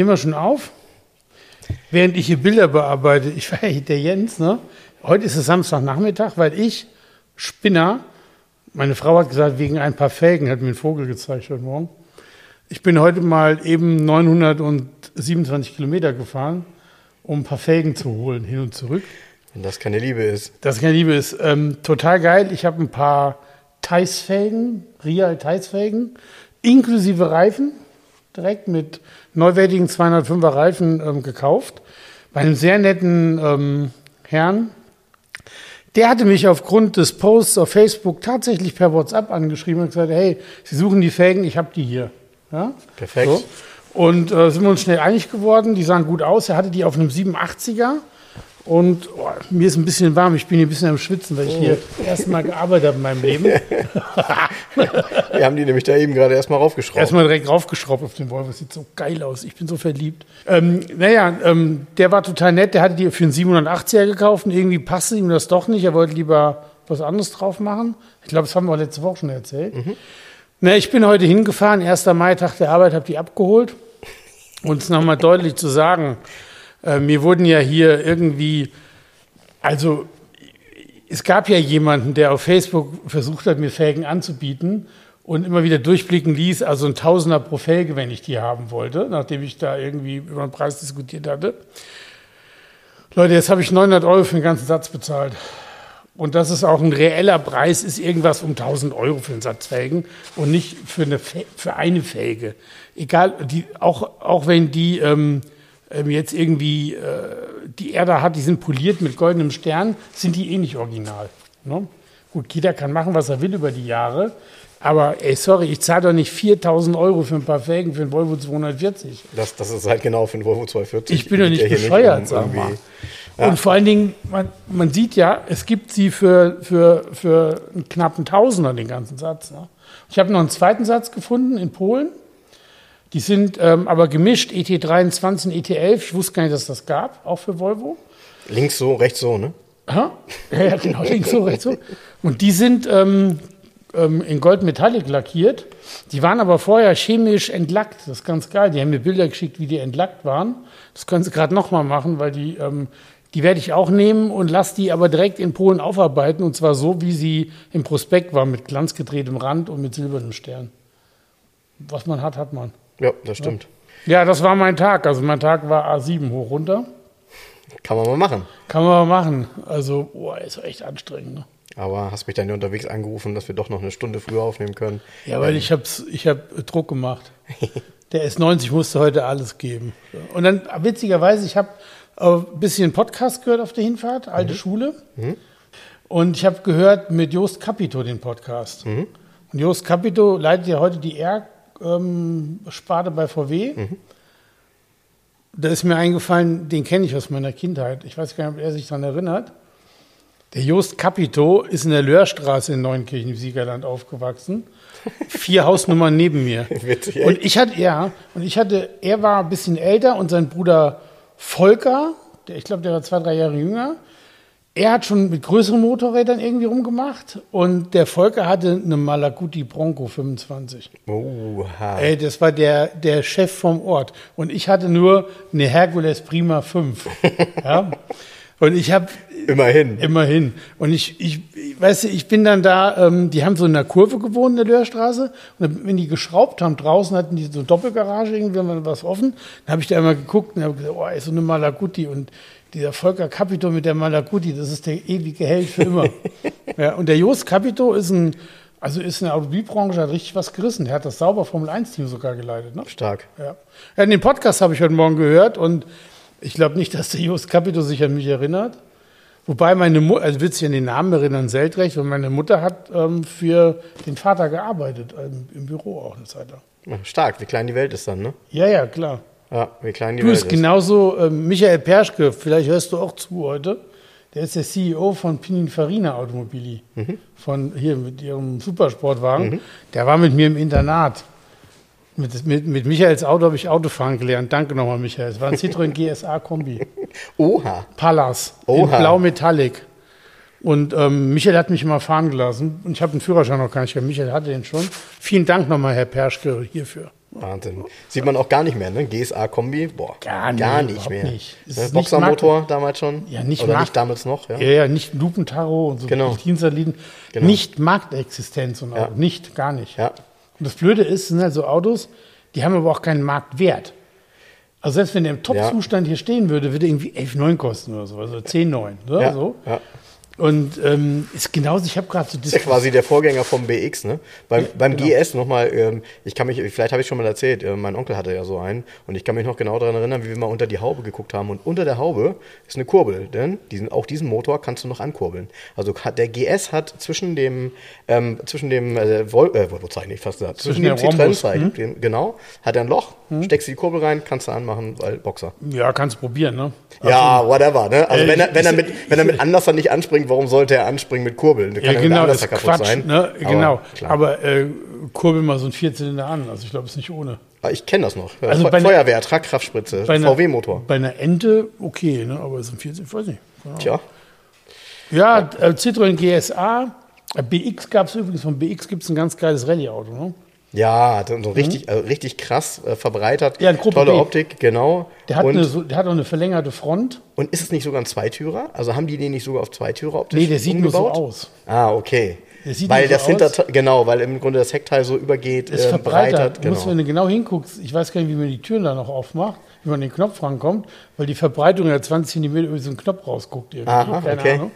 Nehmen wir schon auf. Während ich hier Bilder bearbeite, ich war ja hier der Jens, ne? Heute ist es Samstagnachmittag, weil ich, Spinner, meine Frau hat gesagt, wegen ein paar Felgen, hat mir einen Vogel gezeigt heute Morgen. Ich bin heute mal eben 927 Kilometer gefahren, um ein paar Felgen zu holen, hin und zurück. Wenn das keine Liebe ist. Das keine Liebe ist. Ähm, total geil. Ich habe ein paar Thais-Felgen, Real Thais-Felgen, inklusive Reifen, direkt mit neuwertigen 205er Reifen ähm, gekauft. Bei einem sehr netten ähm, Herrn. Der hatte mich aufgrund des Posts auf Facebook tatsächlich per WhatsApp angeschrieben und gesagt, hey, Sie suchen die Felgen, ich habe die hier. Ja? Perfekt. So. Und äh, sind wir uns schnell einig geworden, die sahen gut aus. Er hatte die auf einem 87er. Und oh, mir ist ein bisschen warm, ich bin hier ein bisschen am Schwitzen, weil ich hier erstmal gearbeitet habe in meinem Leben. Wir haben die nämlich da eben gerade erstmal raufgeschraubt. Erstmal direkt raufgeschraubt auf den Volvo. Sieht so geil aus. Ich bin so verliebt. Ähm, naja, ähm, der war total nett. Der hatte die für einen 780er gekauft und irgendwie passte ihm das doch nicht. Er wollte lieber was anderes drauf machen. Ich glaube, das haben wir letzte Woche schon erzählt. Mhm. Na, ich bin heute hingefahren, 1. Mai, Tag der Arbeit, habe die abgeholt. Und es nochmal deutlich zu sagen, äh, mir wurden ja hier irgendwie, also es gab ja jemanden, der auf Facebook versucht hat, mir Felgen anzubieten und immer wieder durchblicken ließ, also ein Tausender pro Felge, wenn ich die haben wollte, nachdem ich da irgendwie über den Preis diskutiert hatte. Leute, jetzt habe ich 900 Euro für den ganzen Satz bezahlt. Und das ist auch ein reeller Preis, ist irgendwas um 1000 Euro für einen Satz Felgen und nicht für eine, für eine Felge. Egal, die, auch, auch wenn die ähm, ähm, jetzt irgendwie äh, die Erde hat, die sind poliert mit goldenem Stern, sind die eh nicht original. Ne? Gut, jeder kann machen, was er will über die Jahre. Aber ey, sorry, ich zahle doch nicht 4000 Euro für ein paar Felgen für einen Volvo 240. Das, das ist halt genau für einen Volvo 240. Ich bin doch nicht bescheuert, nicht um sag mal. Ja. Und vor allen Dingen, man, man, sieht ja, es gibt sie für, für, für einen knappen Tausender, den ganzen Satz. Ne? Ich habe noch einen zweiten Satz gefunden in Polen. Die sind ähm, aber gemischt, ET23 und ET11. Ich wusste gar nicht, dass das gab, auch für Volvo. Links so, rechts so, ne? Ja, ja genau, links so, rechts so. Und die sind ähm, ähm, in Gold Metallic lackiert. Die waren aber vorher chemisch entlackt. Das ist ganz geil. Die haben mir Bilder geschickt, wie die entlackt waren. Das können sie gerade nochmal machen, weil die, ähm, die werde ich auch nehmen und lasse die aber direkt in Polen aufarbeiten. Und zwar so, wie sie im Prospekt war, mit glanzgedrehtem Rand und mit silbernem Stern. Was man hat, hat man. Ja, das stimmt. Ja, das war mein Tag. Also mein Tag war A7 hoch runter. Kann man mal machen. Kann man mal machen. Also, boah, ist echt anstrengend. Ne? Aber hast mich dann unterwegs angerufen, dass wir doch noch eine Stunde früher aufnehmen können. Ja, weil ähm. ich habe ich hab Druck gemacht. Der S90 musste heute alles geben. Und dann, witzigerweise, ich habe ein bisschen Podcast gehört auf der Hinfahrt, alte mhm. Schule. Mhm. Und ich habe gehört mit Jost Capito den Podcast. Mhm. Und Jost Capito leitet ja heute die R ähm, Sparte bei VW. Mhm. Da ist mir eingefallen, den kenne ich aus meiner Kindheit. Ich weiß gar nicht, ob er sich daran erinnert. Der Jost Capito ist in der Löhrstraße in Neunkirchen im Siegerland aufgewachsen. Vier Hausnummern neben mir. Witzig, und ich hatte, ja, und ich hatte, er war ein bisschen älter und sein Bruder Volker, der, ich glaube, der war zwei, drei Jahre jünger, er hat schon mit größeren Motorrädern irgendwie rumgemacht und der Volker hatte eine Malaguti Bronco 25. Oha. Ey, das war der, der Chef vom Ort. Und ich hatte nur eine Hercules Prima 5. ja. Und ich habe immerhin immerhin und ich ich weißt du ich bin dann da ähm, die haben so in der Kurve gewohnt in der Löhrstraße und wenn die geschraubt haben draußen hatten die so eine Doppelgarage irgendwie wenn was offen dann habe ich da immer geguckt und habe gesagt oh ist so eine Malaguti und dieser Volker Capito mit der Malaguti, das ist der ewige Held für immer. ja, und der Jos Capito ist ein, also ist in der Automobilbranche hat richtig was gerissen. Der hat das sauber Formel 1-Team sogar geleitet. Ne? Stark. Ja. ja, den Podcast habe ich heute Morgen gehört und ich glaube nicht, dass der Jos Capito sich an mich erinnert. Wobei meine Mutter, also wird sich an den Namen erinnern, Seltrecht, und meine Mutter hat ähm, für den Vater gearbeitet, ähm, im Büro auch eine Zeit lang. Ja, Stark, wie klein die Welt ist dann, ne? Ja, ja, klar. Ja, wie klein die Du Welt bist ist. genauso, ähm, Michael Perschke, vielleicht hörst du auch zu heute. Der ist der CEO von Pininfarina Automobili. Mhm. Von hier mit ihrem Supersportwagen. Der war mit mir im Internat. Mit, mit, mit Michaels Auto habe ich Autofahren gelernt. Danke nochmal, Michael. Es war ein Citroën GSA Kombi. Oha. Pallas. In Oha. Blau Metallic. Und ähm, Michael hat mich immer fahren gelassen. Und ich habe den Führerschein noch gar nicht gehabt. Michael hatte den schon. Vielen Dank nochmal, Herr Perschke, hierfür. Wahnsinn. Sieht man auch gar nicht mehr, ne? GSA-Kombi, boah. Gar nicht, Gar nicht mehr. nicht. Ne? Boxermotor damals schon? Ja, nicht Oder nicht damals noch, ja? Ja, ja, nicht Lupentaro und so Genau. Genau. Nicht Marktexistenz und Ja. Auto. Nicht, gar nicht. Ja. Und das Blöde ist, es sind halt so Autos, die haben aber auch keinen Marktwert. Also selbst wenn der im Top-Zustand hier stehen würde, würde er irgendwie 11,9 kosten oder so, also 10,9. Ne? Ja, So. ja. Und ähm, ist genauso, ich habe gerade so ist ja quasi der Vorgänger vom BX, ne? Beim, beim genau. GS nochmal, ähm, ich kann mich, vielleicht habe ich schon mal erzählt, äh, mein Onkel hatte ja so einen und ich kann mich noch genau daran erinnern, wie wir mal unter die Haube geguckt haben. Und unter der Haube ist eine Kurbel, denn diesen, auch diesen Motor kannst du noch ankurbeln. Also hat, der GS hat zwischen dem, ähm, zwischen dem, äh, Vol äh, ich fast gesagt, zwischen, Zwischen dem Citroën-Zeichen, dem- genau, hat er ein Loch, steckst die Kurbel rein, kannst du anmachen, weil Boxer. Ja, kannst du probieren, ne? Ja, whatever, ne? Also Äh, wenn er, wenn er mit, wenn er mit Anderser nicht anspringt, warum sollte er anspringen mit Kurbeln? Ja, kann ja genau, Anderser ist Quatsch. Ne? Aber, genau. klar. Aber äh, kurbel mal so ein Vierzylinder an. Also ich glaube, es ist nicht ohne. Ah, Ich kenne das noch. Also Fe- bei einer- Feuerwehr, Tragkraftspritze, VW-Motor. Bei einer Ente okay, ne? aber es sind 40, ich weiß nicht. Genau. Tja, Ja, äh, Citroën GSA. Äh, BX gab es übrigens, von BX gibt es ein ganz geiles Rallye-Auto. Ne? Ja, so so richtig, also richtig krass äh, verbreitert. Mhm. Ja, Gruppe Tolle B. Optik, genau. Der hat, und, eine, der hat auch eine verlängerte Front. und ist es nicht sogar ein Zweitürer? Also haben die den nicht sogar auf Zweitürer optisch Nee, der sieht nur so umgebaut? aus. Ah, okay. Der sieht weil so das Hinterteil, aus. genau, weil im Grunde das Heckteil so übergeht, Ist äh, verbreitert. Genau. wenn du genau hinguckst, ich weiß gar nicht, wie man die Türen da noch aufmacht, wie man an den Knopf rankommt, weil die Verbreitung ja 20 cm über so einen Knopf rausguckt. Irgendwie. Aha, Keine okay. Ahnung.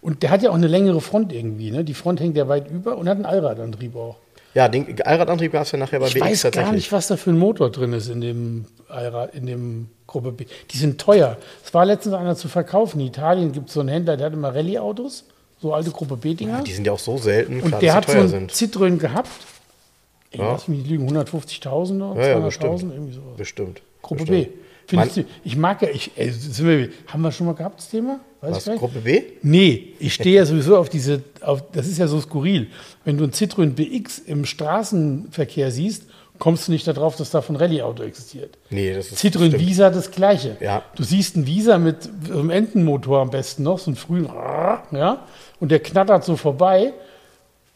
Und der hat ja auch eine längere Front irgendwie. Ne? Die Front hängt ja weit über und hat einen Allradantrieb auch. Ja, den Allradantrieb gab es ja nachher bei Ich BX weiß tatsächlich. gar nicht, was da für ein Motor drin ist in dem Allrad, in dem Gruppe B. Die sind teuer. Es war letztens einer zu verkaufen. In Italien gibt es so einen Händler, der hat immer Rallye-Autos, so alte Gruppe B-Dinger. Die sind ja auch so selten, und klar, der dass hat so einen sind. Citroën gehabt. Ich Ja. lass mich nicht lügen, 150.000 oder Ja, ja, 200.000, bestimmt. irgendwie sowas. Bestimmt. Gruppe bestimmt. B. Findest du, ich mag ja, ich, ey, sind wir, haben wir schon mal gehabt, das Thema? Weiß Was. Gruppe B? Nee, ich stehe ja sowieso auf diese, auf, das ist ja so skurril. Wenn du einen Citroën BX im Straßenverkehr siehst, kommst du nicht darauf, dass da ein Rallye-Auto existiert. Nee, das ist Citroën stimmt. Visa das gleiche. Ja. Du siehst einen Visa mit so einem Entenmotor am besten noch, so einen frühen, ja, und der knattert so vorbei.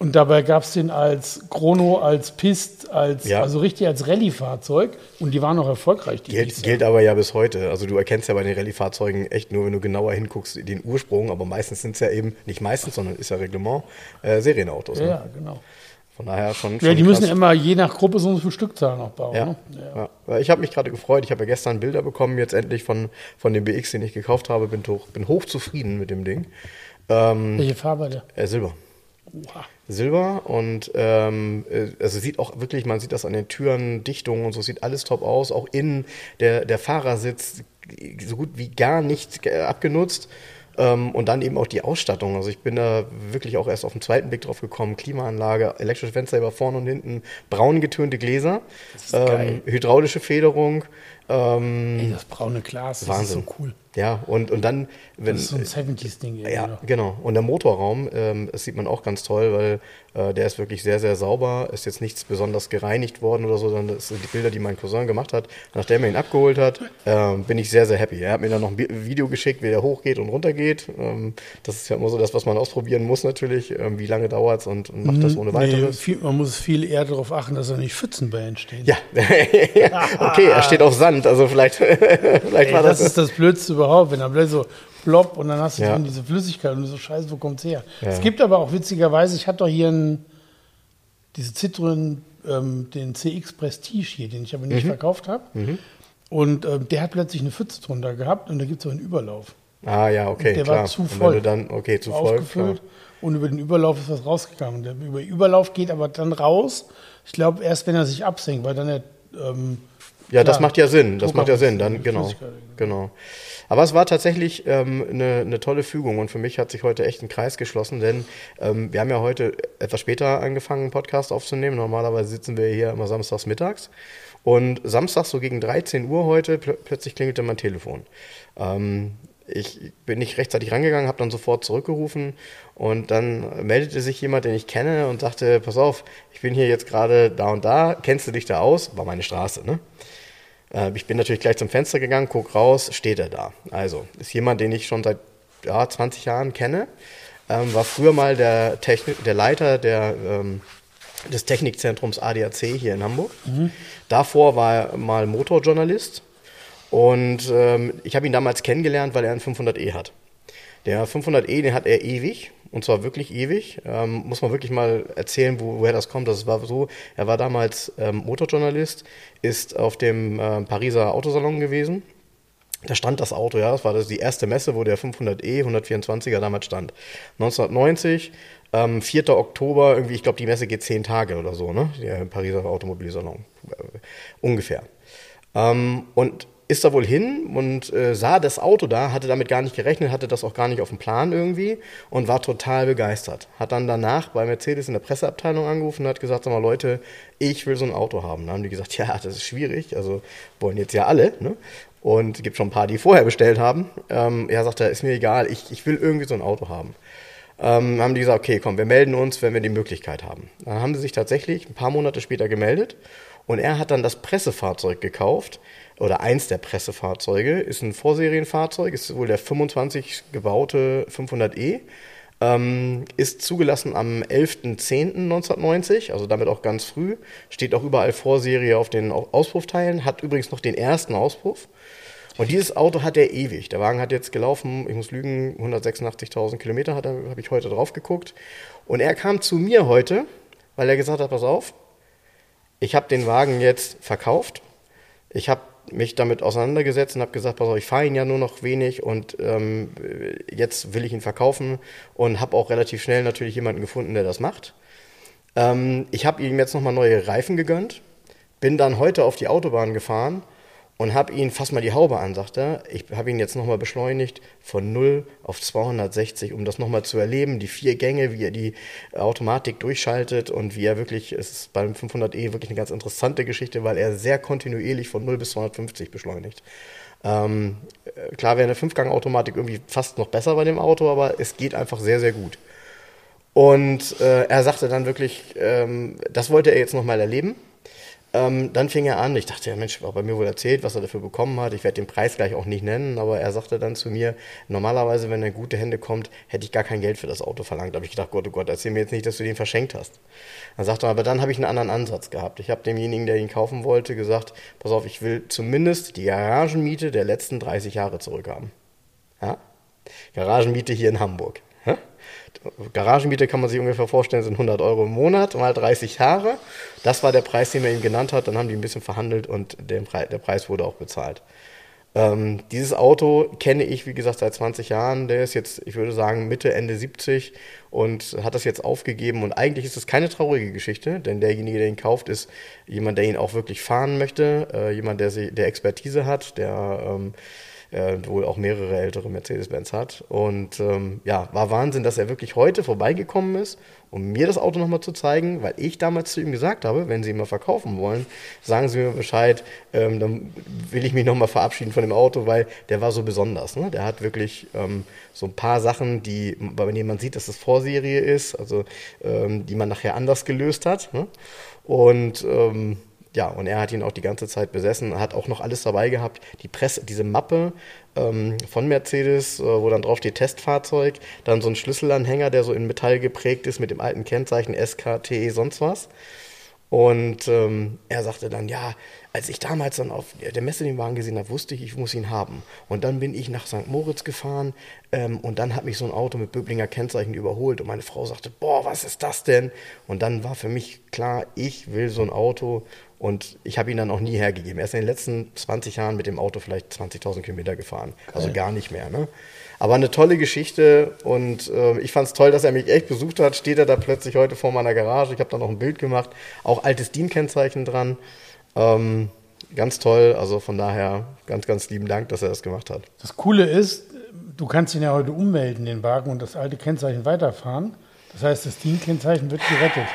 Und dabei gab es den als Chrono, als Pist, als, Ja. also richtig als Rallye-Fahrzeug. Und die waren auch erfolgreich, die Gilt, gilt aber ja bis heute. Also du erkennst ja bei den Rallye-Fahrzeugen echt nur, wenn du genauer hinguckst, den Ursprung. Aber meistens sind es ja eben, nicht meistens, sondern ist ja Reglement, äh, Serienautos. Ja, Ne? ja, genau. Von daher schon, Ja, schon die müssen krass. ja immer je nach Gruppe so viel Stückzahl noch bauen. Ja, Ne? ja. ja. Ich habe mich gerade gefreut. Ich habe ja gestern Bilder bekommen, jetzt endlich von, von dem BX, den ich gekauft habe. Bin, hoch, bin hoch zufrieden mit dem Ding. Ähm, Welche Farbe hat der? äh, Silber. Oha. Silber und ähm, äh, also sieht auch wirklich, man sieht das an den Türen, Dichtungen und so, sieht alles top aus. Auch innen der, der Fahrersitz so gut wie gar nicht äh, abgenutzt. Ähm, und dann eben auch die Ausstattung. Also ich bin da wirklich auch erst auf den zweiten Blick drauf gekommen. Klimaanlage, elektrische Fenster über vorne und hinten, braun getönte Gläser, ähm, hydraulische Federung. Ähm, Ey, das braune Glas, das Wahnsinn. ist so cool. Ja, und, und dann, wenn. Das ist so ein 70s-Ding. irgendwie Ja, noch. genau. Und der Motorraum, ähm, das sieht man auch ganz toll, weil äh, der ist wirklich sehr, sehr sauber. Ist jetzt nichts besonders gereinigt worden oder so, sondern das sind die Bilder, die mein Cousin gemacht hat. Nachdem er ihn abgeholt hat, ähm, bin ich sehr, sehr happy. Er hat mir dann noch ein Video geschickt, wie der hochgeht und runtergeht. Ähm, das ist ja immer so das, was man ausprobieren muss natürlich. Ähm, wie lange dauert es und, und macht das ohne Mhm. Nee, weiteres. viel, man muss viel eher darauf achten, dass da nicht Pfützen bei entstehen. Ja, okay, er steht auf Sand, also vielleicht, vielleicht Ey, war das das. ist das Blödste überhaupt, wenn plötzlich so plopp und dann hast du Ja. diese Flüssigkeit und so scheiße, wo kommt's her? Ja. Es gibt aber auch witzigerweise, ich hatte doch hier einen, diese Citroën, ähm, den CX Prestige hier, den ich aber Mhm. nicht verkauft habe. Und ähm, der hat plötzlich eine Pfütze drunter gehabt und da gibt es auch einen Überlauf. ah ja, okay, der klar. war zu Und voll. du dann, okay, zu voll. aufgefüllt klar. und über den Überlauf ist was rausgegangen. Der über Überlauf geht aber dann raus. Ich glaube erst, wenn er sich absenkt, weil dann der, ähm, Ja, das macht ja Sinn. Das Druck macht ja Sinn. Dann, genau. Genau. Aber es war tatsächlich ähm, eine, eine tolle Fügung und für mich hat sich heute echt ein Kreis geschlossen, denn ähm, wir haben ja heute etwas später angefangen, einen Podcast aufzunehmen. Normalerweise sitzen wir hier immer samstags mittags. Und samstags so gegen 13 Uhr heute pl plötzlich klingelte mein Telefon. Ähm, ich bin nicht rechtzeitig rangegangen, habe dann sofort zurückgerufen und dann meldete sich jemand, den ich kenne und sagte, pass auf, ich bin hier jetzt gerade da und da, kennst du dich da aus? War meine Straße, ne? Äh, ich bin natürlich gleich zum Fenster gegangen, guck raus, steht er da. Also, ist jemand, den ich schon seit ja, 20 Jahren kenne, ähm, war früher mal der, Techni der Leiter der, ähm, des Technikzentrums ADAC hier in Hamburg. Davor war er mal Motorjournalist und ähm, ich habe ihn damals kennengelernt, weil er einen 500e hat. Der 500e, den hat er ewig. Und zwar wirklich ewig. Ähm, muss man wirklich mal erzählen, wo, woher das kommt. Das war so, er war damals ähm, Motorjournalist, ist auf dem äh, Pariser Autosalon gewesen. Da stand das Auto, ja, das war das die erste Messe, wo der 500e 124er damals stand. 1990, ähm, 4. Oktober, irgendwie, ich glaube, die Messe geht zehn Tage oder so, ne? Der Pariser Automobilsalon. Äh, ungefähr. Ähm, und ist da wohl hin und äh, sah das Auto da, hatte damit gar nicht gerechnet, hatte das auch gar nicht auf dem Plan irgendwie und war total begeistert. Hat dann danach bei Mercedes in der Presseabteilung angerufen und hat gesagt, sag mal Leute, ich will so ein Auto haben. Dann haben die gesagt, ja, das ist schwierig, also wollen jetzt ja alle, ne? Und es gibt schon ein paar, die vorher bestellt haben. Ähm, er sagte, ist mir egal, ich, ich will irgendwie so ein Auto haben. Ähm, haben die gesagt, okay, komm, wir melden uns, wenn wir die Möglichkeit haben. Dann haben sie sich tatsächlich ein paar Monate später gemeldet und er hat dann das Pressefahrzeug gekauft oder eins der Pressefahrzeuge, ist ein Vorserienfahrzeug, ist wohl der 25 gebaute 500e, ähm, ist zugelassen am 11.10.1990, also damit auch ganz früh, steht auch überall Vorserie auf den Auspuffteilen, hat übrigens noch den ersten Auspuff. Und dieses Auto hat er ewig. Der Wagen hat jetzt gelaufen, ich muss lügen, 186.000 Kilometer er, habe ich heute drauf geguckt. Und er kam zu mir heute, weil er gesagt hat, pass auf, ich habe den Wagen jetzt verkauft. Ich habe mich damit auseinandergesetzt und habe gesagt, pass auf, ich fahre ihn ja nur noch wenig und ähm, jetzt will ich ihn verkaufen und habe auch relativ schnell natürlich jemanden gefunden, der das macht. Ähm, ich habe ihm jetzt nochmal neue Reifen gegönnt, bin dann heute auf die Autobahn gefahren und habe ihn, fass mal die Haube an, sagt er. Ich habe ihn jetzt nochmal beschleunigt von 0 auf 260, um das nochmal zu erleben. Die vier Gänge, wie er die Automatik durchschaltet und wie er wirklich, es ist beim 500e wirklich eine ganz interessante Geschichte, weil er sehr kontinuierlich von 0 bis 250 beschleunigt. Ähm, klar wäre eine Fünfgang-Automatik irgendwie fast noch besser bei dem Auto, aber es geht einfach sehr, sehr gut. Und äh, er sagte dann wirklich, ähm, das wollte er jetzt nochmal erleben. Ähm, dann fing er an, ich dachte, ja Mensch, war bei mir wohl erzählt, was er dafür bekommen hat. Ich werde den Preis gleich auch nicht nennen, aber er sagte dann zu mir, normalerweise, wenn er in gute Hände kommt, hätte ich gar kein Geld für das Auto verlangt. Da habe ich gedacht, Gott, oh Gott, erzähl mir jetzt nicht, dass du den verschenkt hast. Dann sagte er, aber dann habe ich einen anderen Ansatz gehabt. Ich habe demjenigen, der ihn kaufen wollte, gesagt, pass auf, ich will zumindest die Garagenmiete der letzten 30 Jahre zurückhaben. Ja? Garagenmiete hier in Hamburg. Garagenmiete kann man sich ungefähr vorstellen, sind 100 Euro im Monat, mal 30 Jahre. Das war der Preis, den er ihm genannt hat. Dann haben die ein bisschen verhandelt und der Preis wurde auch bezahlt. Ähm, dieses Auto kenne ich, wie gesagt, seit 20 Jahren. Der ist jetzt, ich würde sagen, Mitte, Ende 70 und hat das jetzt aufgegeben. Und eigentlich ist es keine traurige Geschichte, denn derjenige, der ihn kauft, ist jemand, der ihn auch wirklich fahren möchte, äh, jemand, der, sie, der Expertise hat, der ähm, äh, wohl auch mehrere ältere Mercedes-Benz hat. Und ähm, ja, war Wahnsinn, dass er wirklich heute vorbeigekommen ist, um mir das Auto nochmal zu zeigen, weil ich damals zu ihm gesagt habe, wenn Sie ihn mal verkaufen wollen, sagen Sie mir Bescheid, ähm, dann will ich mich nochmal verabschieden von dem Auto, weil der war so besonders. Ne? Der hat wirklich ähm, so ein paar Sachen, die, bei denen man sieht, dass es Vorserie ist, also ähm, die man nachher anders gelöst hat. Ne? Und ähm, ja, und er hat ihn auch die ganze Zeit besessen, hat auch noch alles dabei gehabt. Die Presse, diese Mappe ähm, von Mercedes, äh, wo dann drauf steht Testfahrzeug, dann so ein Schlüsselanhänger, der so in Metall geprägt ist mit dem alten Kennzeichen SKTE sonst was. Und ähm, er sagte dann, ja, als ich damals dann auf der Messe den Wagen gesehen habe, wusste ich, ich muss ihn haben. Und dann bin ich nach St. Moritz gefahren ähm, und dann hat mich so ein Auto mit Böblinger Kennzeichen überholt und meine Frau sagte, boah, was ist das denn? Und dann war für mich klar, ich will so ein Auto und ich habe ihn dann auch nie hergegeben. Er ist in den letzten 20 Jahren mit dem Auto vielleicht 20.000 Kilometer gefahren. Also gar nicht mehr. Ne? Aber eine tolle Geschichte und äh, ich fand es toll, dass er mich echt besucht hat. Steht er da plötzlich heute vor meiner Garage. Ich habe da noch ein Bild gemacht, auch altes DIN-Kennzeichen dran. Ähm, ganz toll. Also von daher ganz, ganz lieben Dank, dass er das gemacht hat. Das Coole ist, du kannst ihn ja heute ummelden, den Wagen, und das alte Kennzeichen weiterfahren. Das heißt, das DIN-Kennzeichen wird gerettet.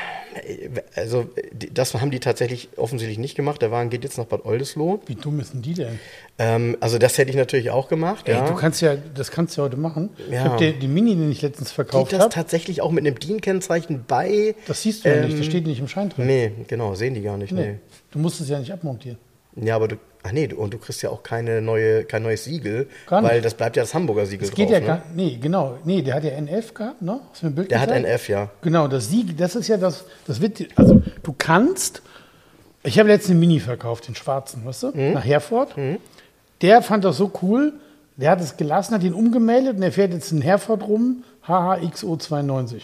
Also das haben die tatsächlich offensichtlich nicht gemacht. Der Wagen geht jetzt nach Bad Oldesloe. Wie dumm ist denn die denn? Ähm, also das hätte ich natürlich auch gemacht. Ey, ja. du kannst ja, das kannst du ja heute machen. Ich Ja. habe dir die Mini, den ich letztens Geht verkauft das habe. tatsächlich auch mit einem DIN-Kennzeichen bei? Das siehst du ja nicht, das Ähm, steht nicht im Schein drin. Nee, genau, sehen die gar nicht. Nee. Nee. Du musst es ja nicht abmontieren. Ja, aber du, ach nee, du, und du kriegst ja auch keine neue, kein neues Siegel, weil das bleibt ja das Hamburger Siegel Es geht drauf. ja ne? gar Nee, genau. Nee, der hat ja NF gehabt, ne? Hast du mir ein Bild Der hat gezeigt? NF, ja. Genau, das Siegel, das ist ja das, das wird, also du kannst, ich habe letztens einen Mini verkauft, den schwarzen, weißt du, Mhm. nach Herford. Der fand das so cool, der hat es gelassen, hat ihn umgemeldet und der fährt jetzt in Herford rum, HHXO92.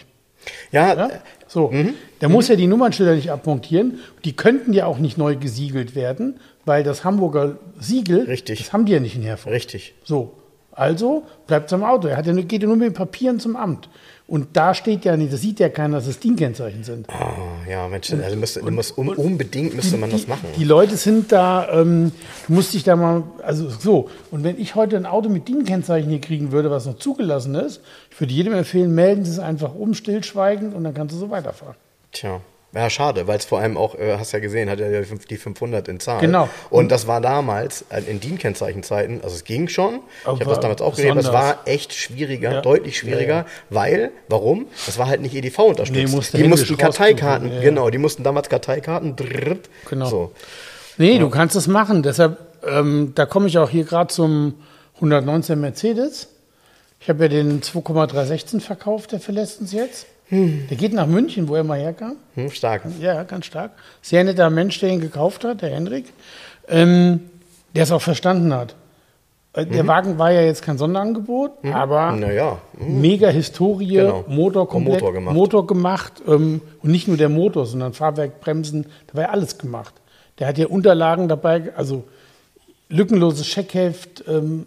Ja, Ja? äh, So, der muss ja die Nummernschilder nicht abmontieren. Die könnten ja auch nicht neu gesiegelt werden, weil das Hamburger Siegel, Richtig. das haben die ja nicht in Herford. richtig. So, also bleibt es am Auto. Er hat ja geht ja nur mit den Papieren zum Amt. Und da steht ja nicht, das sieht ja keiner, dass es DIN-Kennzeichen sind. Ah, ja, Mensch, also müsste, du musst, um, unbedingt müsste man das machen. Die Leute sind da, ähm, du musst dich da mal, also so. Und wenn ich heute ein Auto mit DIN-Kennzeichen hier kriegen würde, was noch zugelassen ist, ich würde jedem empfehlen, melden Sie es einfach um, stillschweigend und dann kannst du so weiterfahren. Tja. Ja, schade, weil es vor allem auch, äh, hast ja gesehen, hat er ja die 500 in Zahl. Genau. Und das war damals äh, in DIN-Kennzeichenzeiten, also es ging schon. ich Aber habe das damals auch gesehen, aber es war echt schwieriger, Ja. deutlich schwieriger, Ja, weil, warum? Das war halt nicht EDV unterstützt. Nee, musste die mussten Karteikarten, ja, ja. genau, die mussten damals Karteikarten, drrrt, Genau. so. Nee, du kannst es machen. Deshalb, ähm, da komme ich auch hier gerade zum 119 Mercedes. Ich habe ja den 2,316 verkauft, der verlässt uns jetzt. Der geht nach München, wo er mal herkam. Hm, stark. Ja, ganz stark. Sehr netter Mensch, der ihn gekauft hat, der Hendrik. Ähm, der es auch verstanden hat. Äh, Der Wagen war ja jetzt kein Sonderangebot, aber Naja, mega Historie, Genau. Motor komplett, Motor gemacht. Motor gemacht ähm, und nicht nur der Motor, sondern Fahrwerk, Bremsen, da war ja alles gemacht. Der hat ja Unterlagen dabei, also lückenloses Scheckheft, ähm,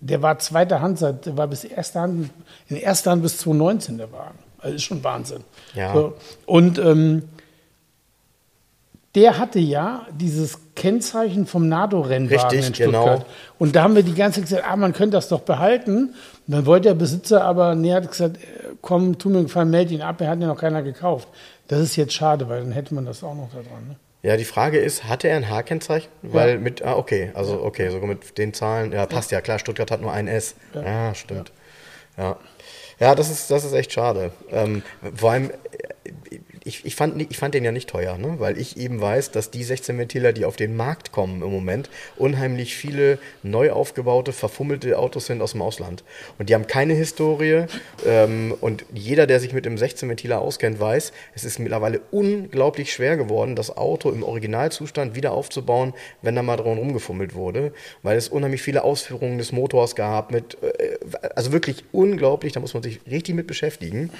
der war zweiter Hand, seit, der war bis erster Hand, in erster Hand bis 2019 der Wagen. Also ist schon Wahnsinn. Ja. So, und ähm, der hatte ja dieses Kennzeichen vom NATO-Rennwagen in Stuttgart. genau. Und da haben wir die ganze Zeit gesagt, ah, man könnte das doch behalten. Und dann wollte der Besitzer aber, nee, hat gesagt, äh, komm, tu mir einen Gefallen, melde ihn ab, er hat ja noch keiner gekauft. Das ist jetzt schade, weil dann hätte man das auch noch da dran. Ne? Ja, die Frage ist, hatte er ein H-Kennzeichen? Weil mit, ah, okay, also okay, sogar mit den Zahlen, ja, passt ja, klar, Stuttgart hat nur ein S. Ja, stimmt. Ja. Ja, das ist, das ist echt schade. Ähm, vor allem, äh, ich, ich, fand, ich fand den ja nicht teuer, ne? weil ich eben weiß, dass die 16 Ventiler, die auf den Markt kommen im Moment, unheimlich viele neu aufgebaute, verfummelte Autos sind aus dem Ausland. Und die haben keine Historie. Ähm, und jeder, der sich mit dem 16 Ventiler auskennt, weiß, es ist mittlerweile unglaublich schwer geworden, das Auto im Originalzustand wieder aufzubauen, wenn da mal dran rumgefummelt wurde, weil es unheimlich viele Ausführungen des Motors gab, mit, äh, also wirklich unglaublich, da muss man sich richtig mit beschäftigen.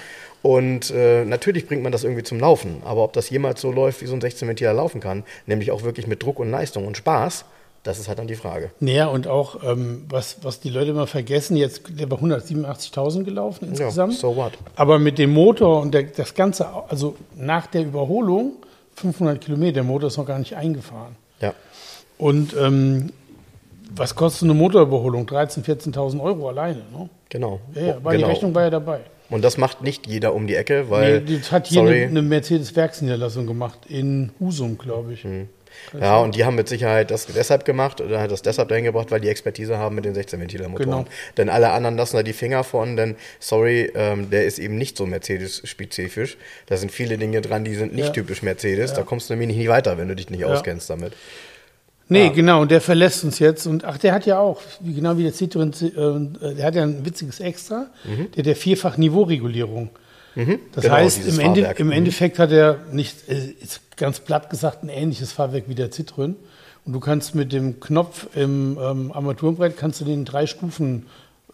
Und äh, natürlich bringt man das irgendwie zum Laufen, aber ob das jemals so läuft, wie so ein 16 Ventiler laufen kann, nämlich auch wirklich mit Druck und Leistung und Spaß, das ist halt dann die Frage. Naja, und auch, ähm, was, was die Leute immer vergessen, jetzt, der war 187.000 gelaufen insgesamt. so what? Aber mit dem Motor und der, das Ganze, also nach der Überholung, 500 Kilometer, der Motor ist noch gar nicht eingefahren. Ja. Und ähm, was kostet eine Motorüberholung? 13.000, 14.000 Euro alleine. Ne? Genau. Ja, ja, war genau. die Rechnung war ja dabei. Und das macht nicht jeder um die Ecke, weil. nee, das hat hier sorry, eine, eine Mercedes-Werksniederlassung gemacht, in Husum, glaube ich. Ja, und die haben mit Sicherheit das deshalb gemacht oder hat das deshalb dahin gebracht, weil die Expertise haben mit den 16-Ventiler-Motoren. Genau. Denn alle anderen lassen da die Finger von, denn sorry, ähm, der ist eben nicht so Mercedes-spezifisch. Da sind viele Dinge dran, die sind nicht Ja. typisch Mercedes. Da kommst du nämlich nicht weiter, wenn du dich nicht auskennst damit. Nee, genau, und der verlässt uns jetzt. Und ach, der hat ja auch, wie, genau wie der Citroën, äh, der hat ja ein witziges Extra, der hat ja vierfach Niveauregulierung. Das Genau, heißt, im, Ende, im Mhm. Endeffekt hat er nicht, äh, ganz platt gesagt, ein ähnliches Fahrwerk wie der Citroën. Und du kannst mit dem Knopf im ähm, Armaturenbrett, kannst du den in drei Stufen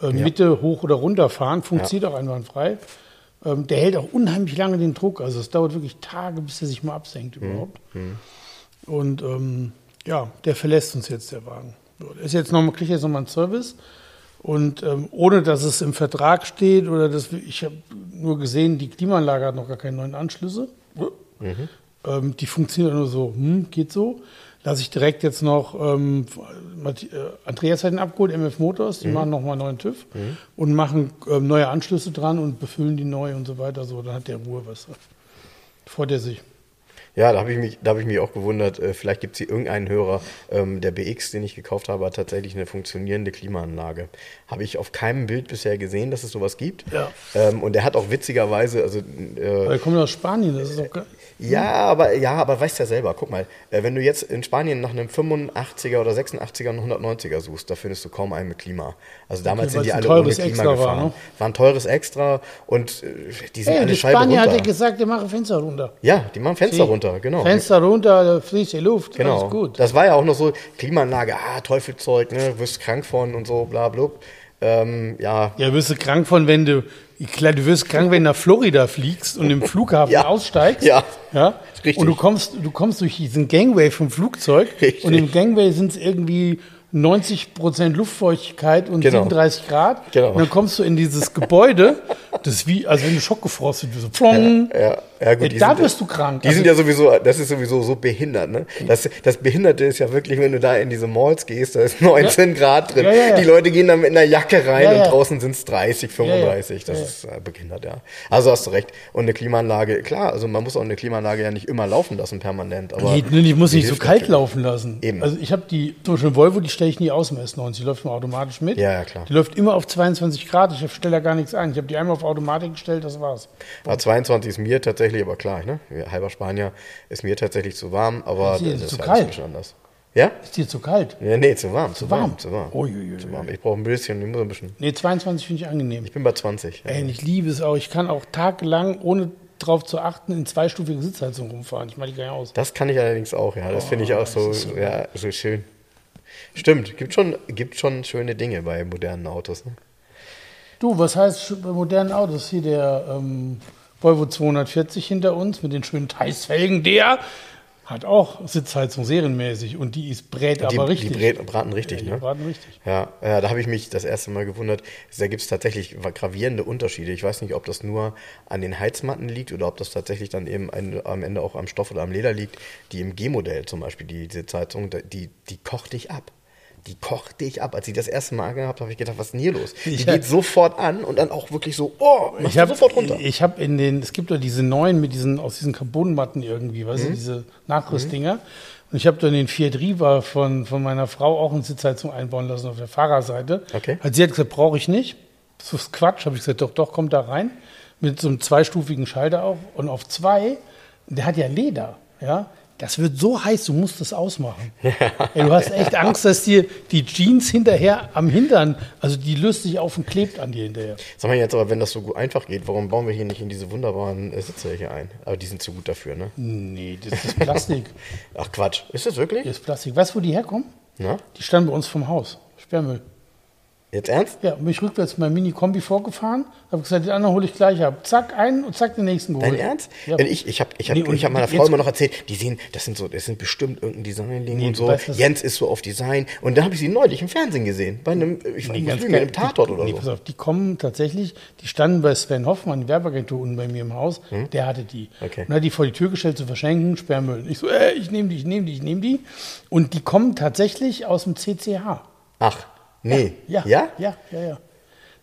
äh, Mitte, hoch oder runter fahren. Funktioniert auch einwandfrei. Ähm, der hält auch unheimlich lange den Druck. Also es dauert wirklich Tage, bis er sich mal absenkt Mhm. überhaupt. Und ähm, ja, der verlässt uns jetzt, der Wagen. Ist jetzt noch, kriegt jetzt nochmal einen Service. Und ähm, ohne dass es im Vertrag steht oder dass wir, ich habe nur gesehen, die Klimaanlage hat noch gar keine neuen Anschlüsse. Ähm, die funktioniert nur so, hm, geht so. Lasse ich direkt jetzt noch, ähm, äh, Andreas hat ihn abgeholt, MF Motors, die machen nochmal einen neuen TÜV und machen ähm, neue Anschlüsse dran und befüllen die neu und so weiter. So, dann hat der Ruhe, was freut er sich. Ja, da habe ich, mich- da hab ich mich auch gewundert, äh, vielleicht gibt es hier irgendeinen Hörer. Ähm, der BX, den ich gekauft habe, hat tatsächlich eine funktionierende Klimaanlage. Habe ich auf keinem Bild bisher gesehen, dass es sowas gibt. Ja. Ähm, und der hat auch witzigerweise, also äh, Aber er kommt aus Spanien, das ist doch geil. Ja, aber ja, aber weißt ja selber, guck mal, äh, wenn du jetzt in Spanien nach einem 85er oder 86er und 190er suchst, da findest du kaum einen mit Klima. Also damals Okay, sind die alle ohne Klima Extra war, gefahren. ne? War ein teures Extra und äh, die sind Hey, alle die Scheibe Spanier hat runter. er gesagt, der mache Fenster runter. ja, die machen Fenster runter, genau. Fenster runter, frische Luft, Genau. alles gut. Das war ja auch noch so Klimaanlage, ah, Teufelzeug, ne, wirst krank von und so, bla, bla. Ähm, ja, Ja, wirst du krank von, wenn du, klar, du wirst krank, wenn du nach Florida fliegst und im Flughafen Ja. aussteigst. Ja. ja. Richtig. Und du kommst, du kommst durch diesen Gangway vom Flugzeug. Richtig. Und im Gangway sind es irgendwie 90 Prozent Luftfeuchtigkeit und Genau. 37 Grad. Genau. Und dann kommst du in dieses Gebäude, das ist wie, also wenn du schockgefrostet wirst, so plong. Ja, ja, gut, Ja, da wirst du krank. Die Also- sind ja sowieso, das ist sowieso so behindert, ne? Das, das Behinderte ist ja wirklich, wenn du da in diese Malls gehst, da ist 19 Grad drin. Ja, ja, ja. Die Leute gehen da mit einer Jacke rein Ja, ja. und draußen sind es 30, 35. Ja, ja. Das ist äh, behindert, ja. Also hast du recht. Und eine Klimaanlage, klar, also man muss auch eine Klimaanlage ja nicht immer laufen lassen permanent. Aber Nee, nee, die muss nicht so kalt natürlich. laufen lassen. Eben. Also ich habe die, zum Beispiel Volvo, die stelle ich nie aus im S90. Die läuft immer automatisch mit. Ja, ja, klar. Die läuft immer auf 22 Grad. Ich stelle da gar nichts ein. Ich habe die einmal auf Automatik gestellt, das war's. Ja, 22 ist mir tatsächlich, aber klar, ne? Halber Spanier ist mir tatsächlich zu warm, aber Ist das ist zu kalt? bisschen anders. Ja? Ist dir zu kalt? Ja, nee, zu warm, zu warm, warm? zu warm. Uiuiui. Zu warm. Ich brauche ein bisschen, ich muss ein bisschen. Nee, 22 finde ich angenehm. Ich bin bei 20. ja. Ey, ich liebe es auch. Ich kann auch tagelang, ohne drauf zu achten, in zweistufige Sitzheizung rumfahren. Ich mache die gar nicht aus. Das kann ich allerdings auch, ja. Das finde ich auch Oh, so ja, so schön. Stimmt, gibt schon, gibt schon schöne Dinge bei modernen Autos. Ne? Du, was heißt bei modernen Autos? Hier der ähm, Volvo 240 hinter uns mit den schönen Teilsfelgen, der hat auch Sitzheizung serienmäßig und die ist brät Die, aber richtig. die brät- braten richtig, die ne? braten richtig. Ja, ja, da habe ich mich das erste Mal gewundert. Da gibt es tatsächlich gravierende Unterschiede. Ich weiß nicht, ob das nur an den Heizmatten liegt oder ob das tatsächlich dann eben am Ende auch am Stoff oder am Leder liegt. Die im G-Modell zum Beispiel, die Sitzheizung, die, die kocht dich ab. Die kocht dich ab. Als ich das erste Mal angehabt habe, habe ich gedacht, was ist denn hier los? Die Ja. geht sofort an und dann auch wirklich so, oh, Ich du habe sofort runter. ich hab in den, es gibt doch diese neuen mit diesen, aus diesen Carbonmatten irgendwie, weißt Mhm. du, diese Nachrüstdinger. Und ich habe dann den Fiat Riva von, von meiner Frau auch eine Sitzheizung einbauen lassen auf der Fahrerseite. Okay. Also sie hat gesagt, brauche ich nicht. Das ist Quatsch. Habe ich gesagt, doch, doch, kommt da rein. Mit so einem zweistufigen Schalter auch. Und auf zwei, der hat ja Leder, ja. Das wird so heiß, du musst das ausmachen. Ey, du hast echt Angst, dass dir die Jeans hinterher am Hintern, also die löst sich auf und klebt an dir hinterher. Sag mal jetzt aber, wenn das so gut einfach geht, warum bauen wir hier nicht in diese wunderbaren äh, Sitze hier ein? Aber die sind zu gut dafür, ne? Nee, das ist Plastik. Ach Quatsch, ist das wirklich? Das ist Plastik. Weißt du, wo die herkommen? Na? Die standen bei uns vom Haus. Sperrmüll. Jetzt ernst? Ja, bin ich rückwärts mit meinem Mini-Kombi vorgefahren, habe gesagt, den anderen hole ich gleich ab. Zack, einen und zack, den nächsten geholt. Dein Ernst? Ja. Ich, ich habe ich hab, Nee, ich hab meiner Frau immer noch erzählt, die sehen, das sind so, das sind bestimmt irgendein Design-Ding Nee, und so. weißt, Jens ist so auf Design. Und da habe ich sie neulich im Fernsehen gesehen. Bei einem, ich Nee, lügen, geil. einem Tatort die, oder nee, so. pass auf, die kommen tatsächlich, die standen bei Sven Hoffmann, die Werbeagentur unten bei mir im Haus, der hatte die. Hm? Okay. Und hat die vor die Tür gestellt zu verschenken, Sperrmüll. Ich so, äh, ich nehme die, ich nehme die, ich nehme die. Und die kommen tatsächlich aus dem CCH. Ach, nee. Ja, Ja? ja, ja, ja.